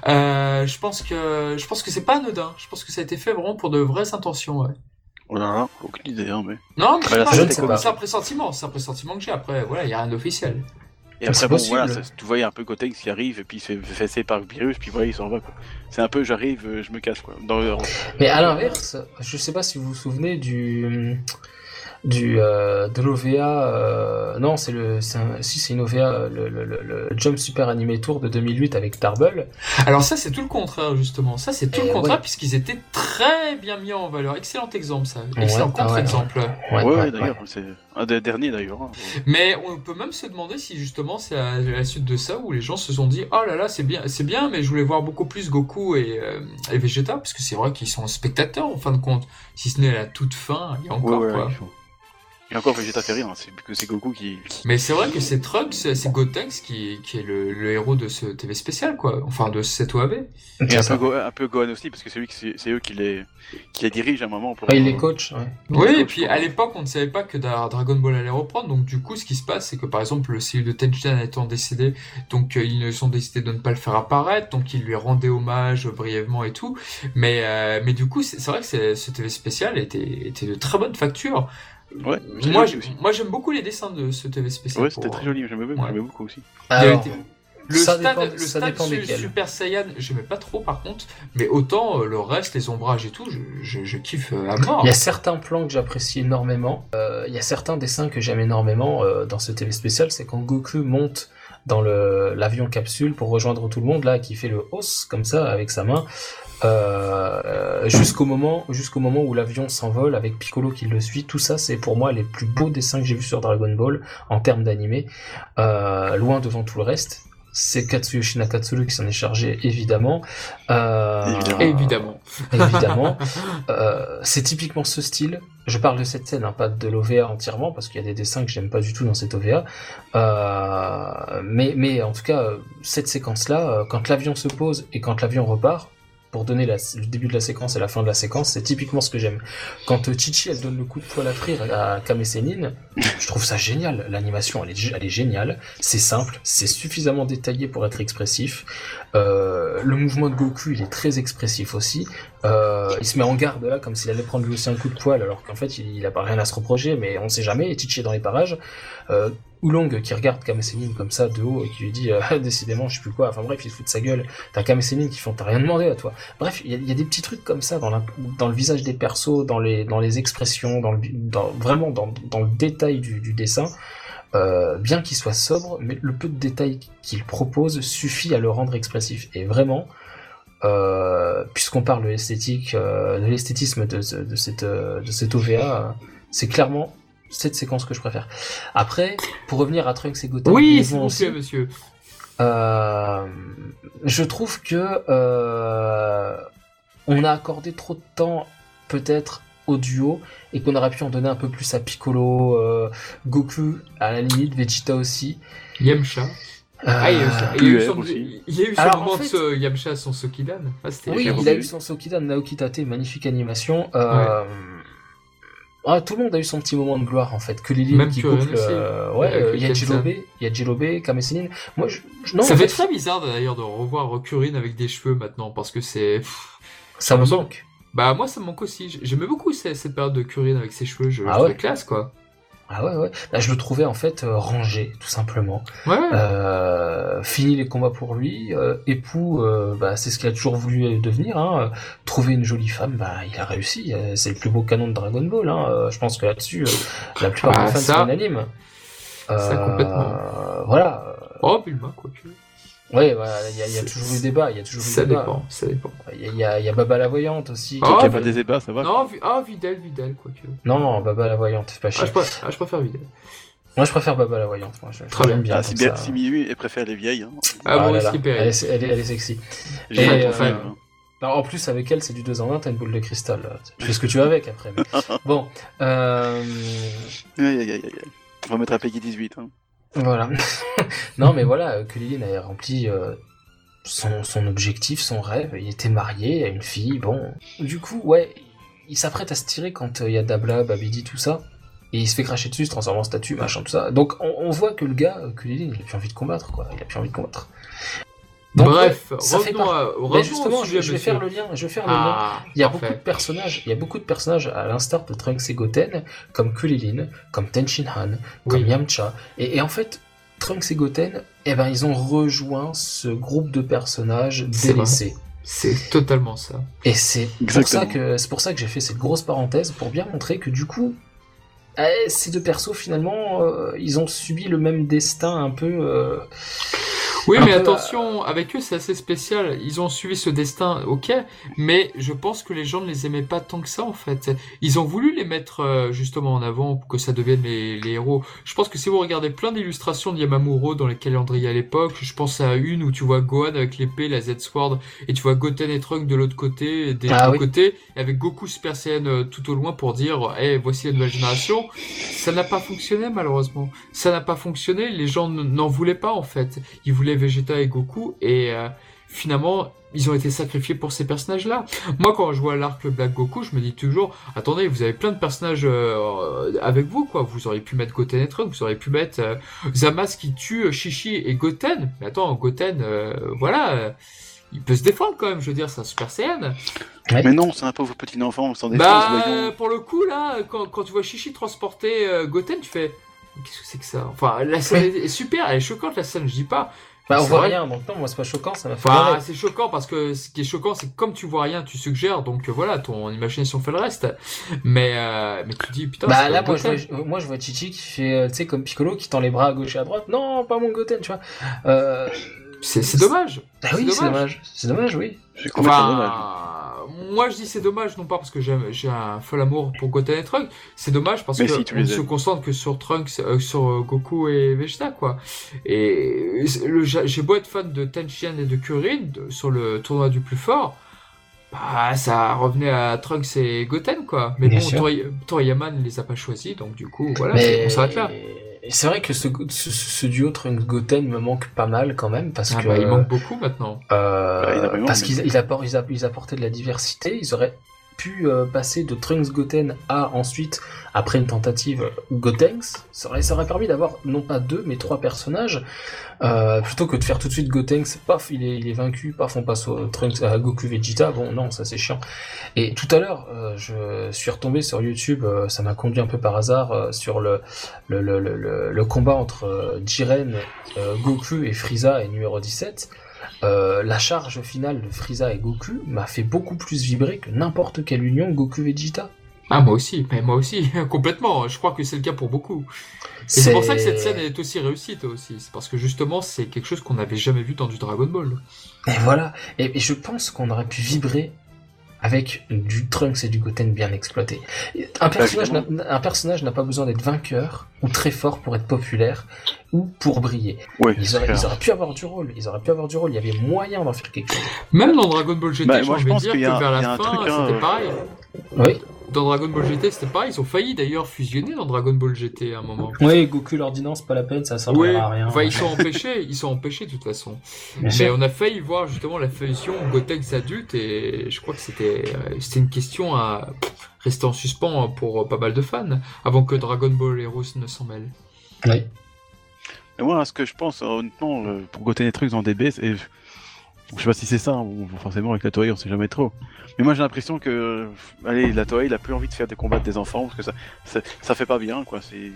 Speaker 1: Euh, je pense que je pense que c'est pas anodin. Je pense que ça a été fait vraiment pour de vraies intentions. Ouais.
Speaker 3: Oh là là, aucune idée, hein, mais.
Speaker 1: Non, mais
Speaker 3: Bah,
Speaker 1: c'est un pressentiment. C'est un pressentiment que j'ai. Après, voilà, il y a rien d'officiel.
Speaker 3: Et
Speaker 2: C'est
Speaker 3: après, bon,
Speaker 2: possible.
Speaker 3: voilà, ça- tu vois, il y a un peu Gotenks qui arrive et puis il se fait fesser par Virus, puis voilà, il s'en va. C'est un peu, j'arrive, euh, je me casse, quoi. Dans le-
Speaker 2: Mais à l'inverse, je sais pas si vous vous souvenez du du euh, de l'OVA. euh, non, c'est le c'est un- si c'est une OVA, euh, le, le, le, le Jump Super Anime Tour de 2008 avec Tarble.
Speaker 1: Alors ça, c'est tout le contraire justement. Ça, c'est tout le contraire
Speaker 2: ouais.
Speaker 1: puisqu'ils étaient très bien mis en valeur. Excellent exemple, ça. Excellent
Speaker 2: Ouais, ouais,
Speaker 1: contre-exemple.
Speaker 2: Ouais,
Speaker 3: Ouais,
Speaker 2: ouais,
Speaker 3: ouais, d'ailleurs, c'est un des derniers, d'ailleurs. hein.
Speaker 1: Mais on peut même se demander si justement c'est à la suite de ça où les gens se sont dit oh là là c'est bien c'est bien mais je voulais voir beaucoup plus Goku et, euh, et Vegeta parce que c'est vrai qu'ils sont spectateurs en fin de compte si ce n'est à la toute fin il y a encore
Speaker 3: Ouais, ouais,
Speaker 1: quoi.
Speaker 3: Ils Et encore, Vegeta fait rien, hein, c'est que c'est Goku qui.
Speaker 1: Mais c'est vrai que c'est Trunks c'est Gotenks qui, qui est le, le héros de ce TV spécial quoi enfin de cette OAV.
Speaker 3: Et un peu, Go- un peu Gohan aussi, parce que c'est lui qui- c'est c'est eux qui les, qui les dirigent à un moment. Pour...
Speaker 2: Ouais, il les coach. Ouais.
Speaker 1: Oui, et puis à l'époque, on ne savait pas que Dra- Dragon Ball allait reprendre. Donc, du coup, ce qui se passe, c'est que par exemple, le cellule de Tenchian étant décédé, donc euh, ils ont décidé de ne pas le faire apparaître. Donc, ils lui rendaient hommage brièvement et tout. Mais, euh, mais du coup, c'est c'est vrai que c'est- ce TV spécial était, était de très bonne facture.
Speaker 3: Ouais,
Speaker 1: Moi, j'aime beaucoup les dessins de ce TV spécial.
Speaker 3: Ouais, c'était
Speaker 1: pour-
Speaker 3: très joli, j'aimais beaucoup,
Speaker 1: Ouais.
Speaker 3: j'aimais beaucoup aussi.
Speaker 2: Alors,
Speaker 1: été- Le
Speaker 2: ça
Speaker 1: stade,
Speaker 2: dépend-
Speaker 1: le
Speaker 2: ça
Speaker 1: stade
Speaker 2: dépend
Speaker 1: su-. Super Saiyan, j'aimais pas trop par contre, mais autant euh, le reste, les ombrages et tout, je, je, je kiffe euh, à mort.
Speaker 2: Il y a certains plans que j'apprécie énormément. Euh, il y a certains dessins que j'aime énormément euh, dans ce TV spécial. C'est quand Goku monte dans le l'avion capsule pour rejoindre tout le monde là, qui fait le os comme ça avec sa main, euh, jusqu'au moment jusqu'au moment où l'avion s'envole avec Piccolo qui le suit. Tout ça, c'est pour moi les plus beaux dessins que j'ai vus sur Dragon Ball en termes d'animé, euh, loin devant tout le reste. C'est Katsuyoshi Nakatsuru qui s'en est chargé évidemment. Euh,
Speaker 3: Évidemment.
Speaker 1: Évidemment. (laughs)
Speaker 2: Euh, c'est typiquement ce style. Je parle de cette scène, hein, pas de l'OVA entièrement, parce qu'il y a des dessins que j'aime pas du tout dans cette OVA. Euh, mais, mais en tout cas, cette séquence-là, quand l'avion se pose et quand l'avion repart, pour donner le début de la séquence et la fin de la séquence, c'est typiquement ce que j'aime. Quand euh, Chichi, elle donne le coup de poil à frire à Kame Sennin, je trouve ça génial. L'animation, elle est, géniale. C'est simple, c'est suffisamment détaillé pour être expressif. Euh, le mouvement de Goku, il est très expressif aussi. Euh, il se met en garde là, comme s'il allait prendre lui aussi un coup de poil, alors qu'en fait, il, il a pas rien à se reprocher, mais on sait jamais. Et Chichi est dans les parages. Oolong qui regarde Kame Sennin comme ça de haut et qui lui dit euh, (laughs) décidément je sais plus quoi. Enfin bref, il se fout de sa gueule. T'as Kame Sennin qui font t'as rien demandé à toi. Bref, il y, a- des petits trucs comme ça dans, le visage des persos, dans les, dans les expressions, dans le, dans, vraiment dans, dans le détail du, du dessin. Euh, bien qu'il soit sobre, mais le peu de détails qu'il propose suffit à le rendre expressif. Et vraiment, euh, puisqu'on parle de l'esthétique, de l'esthétisme de, ce- de cette de cette OVA, c'est clairement cette séquence que je préfère. Après, pour revenir à Trunks et Goten,
Speaker 1: Oui, s'il vous
Speaker 2: aussi,
Speaker 1: plaît, monsieur.
Speaker 2: euh, je trouve que euh, on a accordé trop de temps, peut-être, au duo, et qu'on aurait pu en donner un peu plus à Piccolo, euh, Goku, à la limite, Vegeta aussi.
Speaker 1: Yamcha.
Speaker 2: Euh,
Speaker 1: Ah, il y a eu, son,
Speaker 2: en fait-
Speaker 1: ce Yamcha son Sokidan. Ah,
Speaker 2: oui, il a eu son Sokidan Naoki Tate, magnifique animation. Euh, ah, tout le monde a eu son petit moment de gloire en fait. Que Lily
Speaker 1: Même
Speaker 2: qui coupe,
Speaker 1: aussi.
Speaker 2: euh, ouais, euh, il y a. Jirobe, il y a Jirobe, Kame Sennin. Moi, je, je- non,
Speaker 1: ça
Speaker 2: en
Speaker 1: fait
Speaker 2: fait,
Speaker 1: très bizarre d'ailleurs de revoir Kurin avec des cheveux maintenant parce que c'est.
Speaker 2: ça me
Speaker 1: me
Speaker 2: manque.
Speaker 1: Bah moi ça me manque aussi. J'aimais beaucoup cette, période de Kurin avec ses cheveux. Je,
Speaker 2: Ah ouais.
Speaker 1: classe quoi.
Speaker 2: Ah ouais, ouais. Là, je le trouvais en fait euh, rangé, tout simplement.
Speaker 1: Ouais.
Speaker 2: Euh, fini les combats pour lui. euh, époux, euh, bah, c'est ce qu'il a toujours voulu devenir. Hein. Trouver une jolie femme, bah, il a réussi. Euh, c'est le plus beau canon de Dragon Ball. Hein. Je pense que là-dessus, la plupart
Speaker 1: Ah,
Speaker 2: des fans
Speaker 1: ça-
Speaker 2: sont unanimes.
Speaker 1: ça, complètement.
Speaker 2: Voilà.
Speaker 1: Oh Bulma quoique.
Speaker 2: Ouais, il y a, il y a
Speaker 1: C'est-
Speaker 2: toujours eu débat. Il y a toujours eu
Speaker 1: Ça
Speaker 2: débat.
Speaker 1: dépend, ça dépend.
Speaker 2: Il y a- y, y Baba la voyante aussi.
Speaker 1: Oh,
Speaker 3: Il y a
Speaker 1: bah-
Speaker 3: pas des débats, ça va.
Speaker 1: Non, vi- ah Videl, Videl quoique.
Speaker 2: Non, non, Baba la voyante, fais pas
Speaker 1: Ah
Speaker 2: chier.
Speaker 1: je, préfère, ah, je préfère Videl.
Speaker 2: Moi, je préfère Baba la voyante. Moi, je,
Speaker 1: Très bien.
Speaker 2: bien.
Speaker 3: Ah, si, bien, si Miyu, elle préfère les vieilles. Hein.
Speaker 1: Ah bon,
Speaker 2: là là.
Speaker 1: Skip
Speaker 2: elle, est, elle, est, elle est sexy.
Speaker 3: J'ai
Speaker 2: euh,
Speaker 3: hein.
Speaker 2: En plus, avec elle, c'est du 2 en 1, t'as une boule de cristal. là. Tu fais ce que tu veux avec après. mais- (laughs) Bon, euh,
Speaker 3: Aïe, aïe, aïe, aïe. On va mettre un Peggy 18. Hein.
Speaker 2: Voilà. (laughs) non, mais voilà, euh, Kulilin a rempli euh, son, son objectif, son rêve. Il était marié à une fille, bon. Du coup, ouais, il s'apprête à se tirer quand euh, il y a Dabla, Babidi, tout ça. Et il se fait cracher dessus, se transforme en statue, machin, tout ça. Donc on, on voit que le gars, Kulilin, il a plus envie de combattre, quoi. Il a plus envie de combattre. Donc,
Speaker 1: Bref,
Speaker 2: ça fait
Speaker 1: à,
Speaker 2: Mais justement, je,
Speaker 1: sujet,
Speaker 2: je vais faire le lien. Je vais faire le lien.
Speaker 1: Ah,
Speaker 2: Il y a
Speaker 1: parfait.
Speaker 2: beaucoup de personnages, il y a beaucoup de personnages à l'instar de Trunks et Goten, comme Kulilin, comme Tenshin Han, comme
Speaker 1: Oui.
Speaker 2: Yamcha. Et, et en fait, Trunks et Goten, eh ben, ils ont rejoint ce groupe de personnages
Speaker 1: C'est
Speaker 2: délaissés.
Speaker 1: C'est totalement ça.
Speaker 2: Et c'est pour ça que c'est pour ça que j'ai fait cette grosse parenthèse pour bien montrer que du coup, eh, ces deux persos finalement, euh, ils ont subi le même destin un peu. euh,
Speaker 1: Oui, mais
Speaker 2: peu,
Speaker 1: attention, avec eux, c'est assez spécial. Ils ont suivi ce destin, ok, mais je pense que les gens ne les aimaient pas tant que ça, en fait. Ils ont voulu les mettre euh, justement en avant pour que ça devienne les, les héros. Je pense que si vous regardez plein d'illustrations de Yamamuro dans les calendriers à l'époque, je pense à une où tu vois Gohan avec l'épée, la Z-Sword, et tu vois Goten et Trunks de l'autre côté, des
Speaker 2: Ah
Speaker 1: deux
Speaker 2: oui.
Speaker 1: côtés, et avec Goku Super Saiyan euh, tout au loin pour dire, eh, voici la nouvelle génération. Ça n'a pas fonctionné, malheureusement. Ça n'a pas fonctionné, les gens n'en voulaient pas, en fait ils voulaient Vegeta et Goku et euh, finalement ils ont été sacrifiés pour ces personnages-là. Moi quand je vois l'arc Black Goku, je me dis toujours attendez, vous avez plein de personnages euh, avec vous quoi, vous auriez pu mettre Goten et Trunks, vous auriez pu mettre euh, Zamasu qui tue euh, Shishi et Goten. Mais attends, Goten euh, voilà, euh, il peut se défendre quand même, je veux dire, c'est un Super Saiyan.
Speaker 2: Ouais.
Speaker 3: Mais non, c'est un pauvre petit enfant, sans défense,
Speaker 1: Bah,
Speaker 3: voyons.
Speaker 1: pour le coup, là, quand, quand tu vois Shishi transporter euh, Goten, tu fais. Qu'est-ce que c'est que ça? Enfin, la scène est super, elle est choquante, la scène, je dis pas.
Speaker 2: Bah, on voit
Speaker 1: vrai.
Speaker 2: rien, donc non, moi c'est pas choquant, ça m'a fait marrer.
Speaker 1: c'est choquant parce que ce qui est choquant, c'est que comme tu vois rien, tu suggères, donc euh, voilà, ton imagination fait le reste. Mais, euh, mais tu dis, putain,
Speaker 2: Bah
Speaker 1: c'est
Speaker 2: là,
Speaker 1: pas
Speaker 2: moi je, vois, moi je vois Chichi qui fait, euh, tu sais, comme Piccolo qui tend les bras à gauche et à droite. Non, pas mon Goten, tu vois. Euh...
Speaker 1: C'est c'est dommage.
Speaker 2: Bah oui, c'est dommage. C'est dommage, oui.
Speaker 3: C'est complètement dommage.
Speaker 1: Moi je dis c'est dommage, non pas parce que j'aime- j'ai un fol amour pour Goten et Trunks, c'est dommage parce
Speaker 3: Mais
Speaker 1: que
Speaker 3: si,
Speaker 1: on se concentre que sur Trunks, euh, sur euh, Goku et Vegeta quoi. Et le- j'ai beau être fan de Tenshin et de Kuririn de- sur le tournoi du plus fort, bah ça revenait à Trunks et Goten quoi. Mais
Speaker 2: Bien
Speaker 1: bon, Toriyama ne les a pas choisis, donc du coup voilà,
Speaker 2: Mais
Speaker 1: on s'arrête là.
Speaker 2: Et c'est vrai que ce, ce, ce duo Trunks Goten me manque pas mal quand même parce
Speaker 1: Ah
Speaker 2: que
Speaker 1: bah, il manque beaucoup maintenant.
Speaker 2: euh,
Speaker 3: Bah,
Speaker 2: parce qu'ils ils apportent, ils, app- ils apportaient de la diversité. Ils auraient euh, passer de Trunks Goten à ensuite après une tentative Gotenks. Ça aurait, permis d'avoir non pas deux mais trois personnages euh, plutôt que de faire tout de suite Gotenks. Paf, il est, vaincu. Paf, on passe au Trunks à Goku Vegeta. Bon, non, ça c'est chiant. Et tout à l'heure, euh, je suis retombé sur YouTube. euh, ça m'a conduit un peu par hasard euh, sur le le, combat entre euh, Jiren, euh, Goku et Frieza et numéro 17. Euh, la charge finale de Frieza et Goku m'a fait beaucoup plus vibrer que n'importe quelle union Goku-Vegeta.
Speaker 1: Ah moi aussi, mais moi aussi, (laughs) complètement. Je crois que c'est le cas pour beaucoup. Et c'est pour ça que cette scène est aussi réussite aussi. C'est parce que justement, c'est quelque chose qu'on n'avait jamais vu dans du Dragon Ball.
Speaker 2: Et voilà. Et, et je pense qu'on aurait pu vibrer avec du Trunks et du Goten bien exploité. Un personnage, n'a,
Speaker 3: évidemment.
Speaker 2: un personnage n'a pas besoin d'être vainqueur ou très fort pour être populaire ou pour briller.
Speaker 3: Ouais,
Speaker 2: Ils auraient,
Speaker 3: clair.
Speaker 2: ils auraient pu avoir du rôle. Ils auraient pu avoir du rôle. Il y avait moyen d'en faire quelque chose.
Speaker 1: Même dans Dragon Ball GT,
Speaker 3: Bah, moi, je pense
Speaker 1: dire
Speaker 3: qu'il y a-
Speaker 1: vers
Speaker 3: il y a
Speaker 1: la
Speaker 3: un
Speaker 1: fin,
Speaker 3: truc, hein,
Speaker 1: c'était
Speaker 3: euh,
Speaker 1: pareil.
Speaker 2: Oui.
Speaker 1: Dans Dragon Ball GT, c'était pareil. Ils ont failli d'ailleurs fusionner dans Dragon Ball GT à un moment.
Speaker 2: Oui, Goku l'ordonnance, pas la peine, ça
Speaker 1: Oui,
Speaker 2: servira à rien.
Speaker 1: enfin, ils sont empêchés, ils sont empêchés de toute façon.
Speaker 2: Bien
Speaker 1: Mais
Speaker 2: sûr.
Speaker 1: on a failli voir justement la fusion Gotenks adulte et je crois que c'était euh, c'était une question à rester en suspens pour pas mal de fans avant que Dragon Ball Heroes ne s'en mêle.
Speaker 2: Oui.
Speaker 3: Mais moi, ce que je pense, honnêtement, euh, pour goûter des trucs en DB, c'est. Je sais pas si c'est ça, ou forcément avec la Toei, on sait jamais trop. Mais moi j'ai l'impression que, allez, la Toei, il a plus envie de faire des combats des enfants parce que ça, ça, ça fait pas bien, quoi. C'est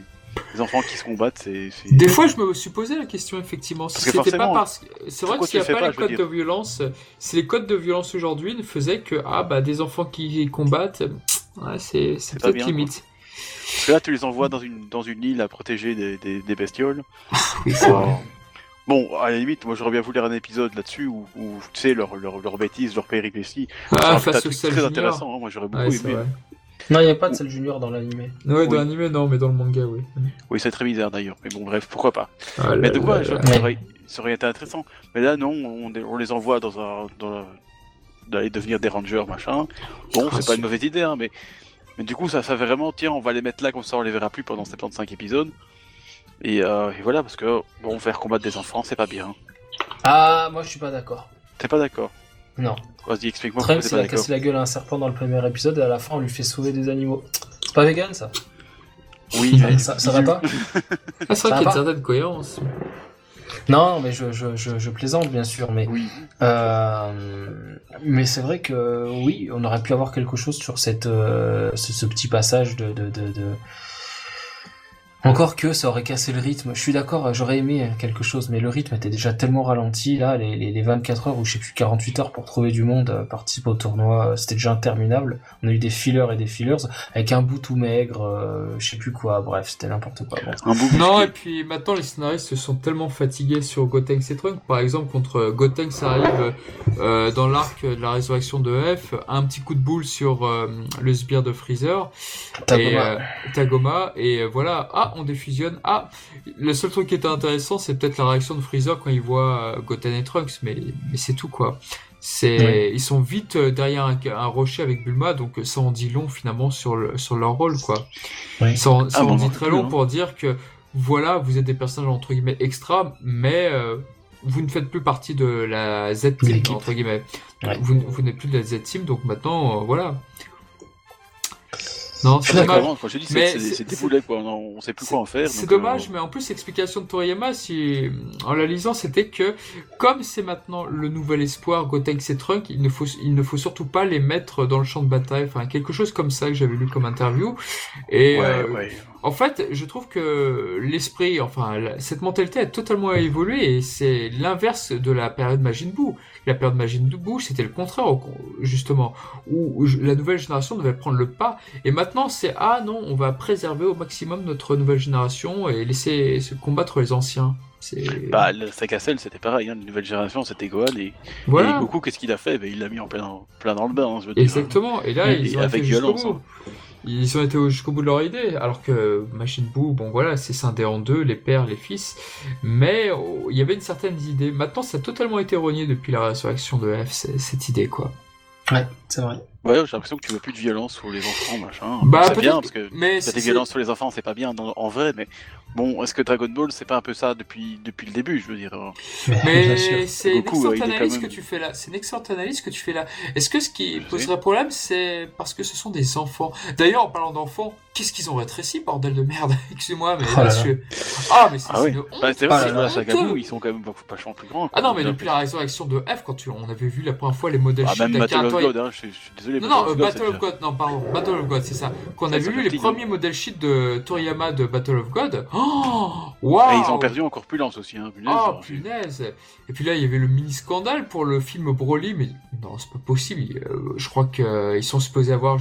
Speaker 3: les enfants qui se combattent, c'est.
Speaker 1: Des fois, je me suis posé la question effectivement. Si c'était pas parce c'est vrai que s'il n'y a pas les
Speaker 3: pas, veux
Speaker 1: codes de violence, si les codes de violence aujourd'hui ne faisaient que ah bah des enfants qui combattent, ouais, c'est peut-être limite.
Speaker 3: Parce que là, tu les envoies dans une dans une île à protéger des, des, des bestioles.
Speaker 1: Oui, c'est vrai.
Speaker 3: Bon, à la limite, moi j'aurais bien voulu un épisode là-dessus où, où, tu sais, leur, leur, leur bêtise, leur péripéties.
Speaker 1: Ah,
Speaker 3: Ça
Speaker 1: face au
Speaker 3: très
Speaker 1: Junior.
Speaker 3: intéressant, hein, moi j'aurais beaucoup
Speaker 1: Ouais,
Speaker 3: aimé.
Speaker 1: vrai.
Speaker 2: Non, il n'y a pas de Cell Junior dans l'animé.
Speaker 1: Ouais, dans
Speaker 3: Oui.
Speaker 1: l'anime, non, mais dans le manga, oui.
Speaker 3: Oui, c'est très bizarre d'ailleurs, mais bon, bref, pourquoi pas.
Speaker 1: Ah,
Speaker 3: Mais
Speaker 1: là,
Speaker 3: de quoi
Speaker 1: là,
Speaker 3: je-
Speaker 1: là.
Speaker 3: ça, aurait, ça aurait été intéressant. Mais là, non, on, on les envoie dans un. Dans la- d'aller devenir des rangers, machin. Bon,
Speaker 1: Ah,
Speaker 3: c'est pas
Speaker 1: sûr.
Speaker 3: une mauvaise idée, hein, mais. Mais du coup, ça fait vraiment, tiens, on va les mettre là, comme ça on les verra plus pendant 75 épisodes. Et, euh, et voilà, parce que, bon, faire combattre des enfants, c'est pas bien.
Speaker 2: Ah, moi je suis pas d'accord.
Speaker 3: T'es pas d'accord?
Speaker 2: Non.
Speaker 3: Vas-y, explique-moi pourquoi t'es
Speaker 2: il
Speaker 3: pas
Speaker 2: a
Speaker 3: d'accord.
Speaker 2: cassé la gueule à un serpent dans le premier épisode et à la fin on lui fait sauver des animaux. C'est pas vegan ça?
Speaker 3: Oui, mais
Speaker 2: ça, ça va pas?
Speaker 1: Ah, c'est vrai
Speaker 2: Ça
Speaker 1: qu'il y a une certaine cohérence.
Speaker 2: Non, mais je, je, je, je plaisante bien sûr, mais
Speaker 3: Oui.
Speaker 2: euh, mais c'est vrai que oui, on aurait pu avoir quelque chose sur cette euh, ce, ce petit passage de, de, de, de- Encore que ça aurait cassé le rythme. Je suis d'accord, j'aurais aimé quelque chose, mais le rythme était déjà tellement ralenti là, les, les, les 24 heures ou je sais plus 48 heures pour trouver du monde, euh, participer au tournoi, euh, c'était déjà interminable. On a eu des fillers et des fillers avec un bout tout maigre, euh, je sais plus quoi. Bref, c'était n'importe quoi. Bon.
Speaker 3: Un bout
Speaker 1: Non, et puis maintenant les scénaristes se sont tellement fatigués sur Gotenks et Trunks. Par exemple, contre Gotenks ça arrive euh, dans l'arc de la résurrection de F, un petit coup de boule sur euh, le sbire de Freezer.
Speaker 2: Tagoma.
Speaker 1: Et, euh, Tagoma, et euh, voilà, ah, on défusionne. Ah, le seul truc qui était intéressant, c'est peut-être la réaction de Freezer quand il voit euh, Goten et Trunks, mais, mais c'est tout quoi. C'est,
Speaker 2: Ouais.
Speaker 1: ils sont vite euh, derrière un, un rocher avec Bulma, donc euh, ça en dit long finalement sur, le, sur leur rôle quoi.
Speaker 2: Oui.
Speaker 1: Ça, en- ça
Speaker 3: Ah,
Speaker 1: en
Speaker 3: bon,
Speaker 1: dit très long
Speaker 3: hein.
Speaker 1: pour dire que voilà, vous êtes des personnages entre guillemets extra, mais euh, vous ne faites plus partie de la Z
Speaker 2: De
Speaker 1: team
Speaker 2: l'équipe.
Speaker 1: entre guillemets.
Speaker 2: Ouais.
Speaker 1: Vous, vous n'êtes plus de la Z team, donc maintenant euh, voilà. Non,
Speaker 2: Je
Speaker 1: c'est dommage.
Speaker 3: Quand je dis c'est
Speaker 1: c'est-
Speaker 3: quoi, on on sait plus quoi en faire.
Speaker 1: C'est dommage,
Speaker 3: euh,
Speaker 1: mais en plus, l'explication de Toriyama, si, en la lisant, c'était que, comme c'est maintenant le nouvel espoir, Gotenks et Trunk, il ne faut, il ne faut surtout pas les mettre dans le champ de bataille, enfin, quelque chose comme ça que j'avais lu comme interview. Et,
Speaker 3: Ouais,
Speaker 1: euh,
Speaker 3: ouais.
Speaker 1: En fait, je trouve que l'esprit, enfin, cette mentalité a totalement évolué et c'est l'inverse de la période Majin Buu. La période Majin Buu, c'était le contraire, justement, où la nouvelle génération devait prendre le pas. Et maintenant, c'est ah non, on va préserver au maximum notre nouvelle génération et laisser se combattre les anciens.
Speaker 3: Bah, le sac à sel, c'était pareil, hein, la nouvelle génération, c'était Gohan et,
Speaker 1: voilà.
Speaker 3: et Goku, qu'est-ce qu'il a fait? Ben, Il l'a mis en plein, plein dans le bain, hein, je veux dire.
Speaker 1: Exactement. Et là,
Speaker 3: Et
Speaker 1: ils ont
Speaker 3: avec violence, hein.
Speaker 1: Ils ont été au- jusqu'au bout de leur idée, alors que Machine Buu, bon voilà, c'est scindé en deux, les pères, les fils, mais oh, il y avait une certaine idée. Maintenant, ça a totalement été renié depuis la résurrection de F, cette idée, quoi.
Speaker 2: Ouais, c'est vrai.
Speaker 3: Ouais, j'ai l'impression que tu veux plus de violence sur les enfants, machin.
Speaker 1: Bah,
Speaker 3: c'est bien,
Speaker 1: que-
Speaker 3: parce que
Speaker 1: Mais
Speaker 3: T'as
Speaker 1: c'est-
Speaker 3: des violences sur les enfants, c'est pas bien dans- en vrai, mais bon, est-ce que Dragon Ball, c'est pas un peu ça depuis, depuis le début, je veux dire euh,
Speaker 1: Mais c'est une excellente
Speaker 3: quand
Speaker 1: analyse que tu fais là. C'est une excellente analyse que tu fais là. Est-ce que ce qui
Speaker 3: Je
Speaker 1: poserait problème, c'est parce que ce sont des enfants? D'ailleurs, en parlant d'enfants, qu'est-ce qu'ils ont rétréci, bordel de merde? (laughs) Excuse-moi, mais
Speaker 2: Oh là.
Speaker 1: je... Ah, mais c'est
Speaker 3: Ah oui.
Speaker 1: une honte.
Speaker 3: Bah, c'est
Speaker 2: Ah
Speaker 3: vrai. Buu, ils sont quand même vachement plus grands.
Speaker 1: Ah non, mais depuis la résurrection de F, quand tu- on avait vu la première fois les modèles
Speaker 3: Ah, même God, hein, je, suis- je
Speaker 1: Non, non, euh, Battle of God, non, pardon, Battle of God, c'est ça. Quand on
Speaker 3: Ça,
Speaker 1: avait
Speaker 3: ça
Speaker 1: vu les premiers modèles sheets de Toriyama de Battle of God, oh, waouh
Speaker 3: Et ils ont perdu en corpulence aussi, hein, punaise.
Speaker 1: Oh punaise Et puis là, il y avait le mini scandale pour le film Broly, mais non, c'est pas possible. Euh, Je crois qu'ils sont supposés avoir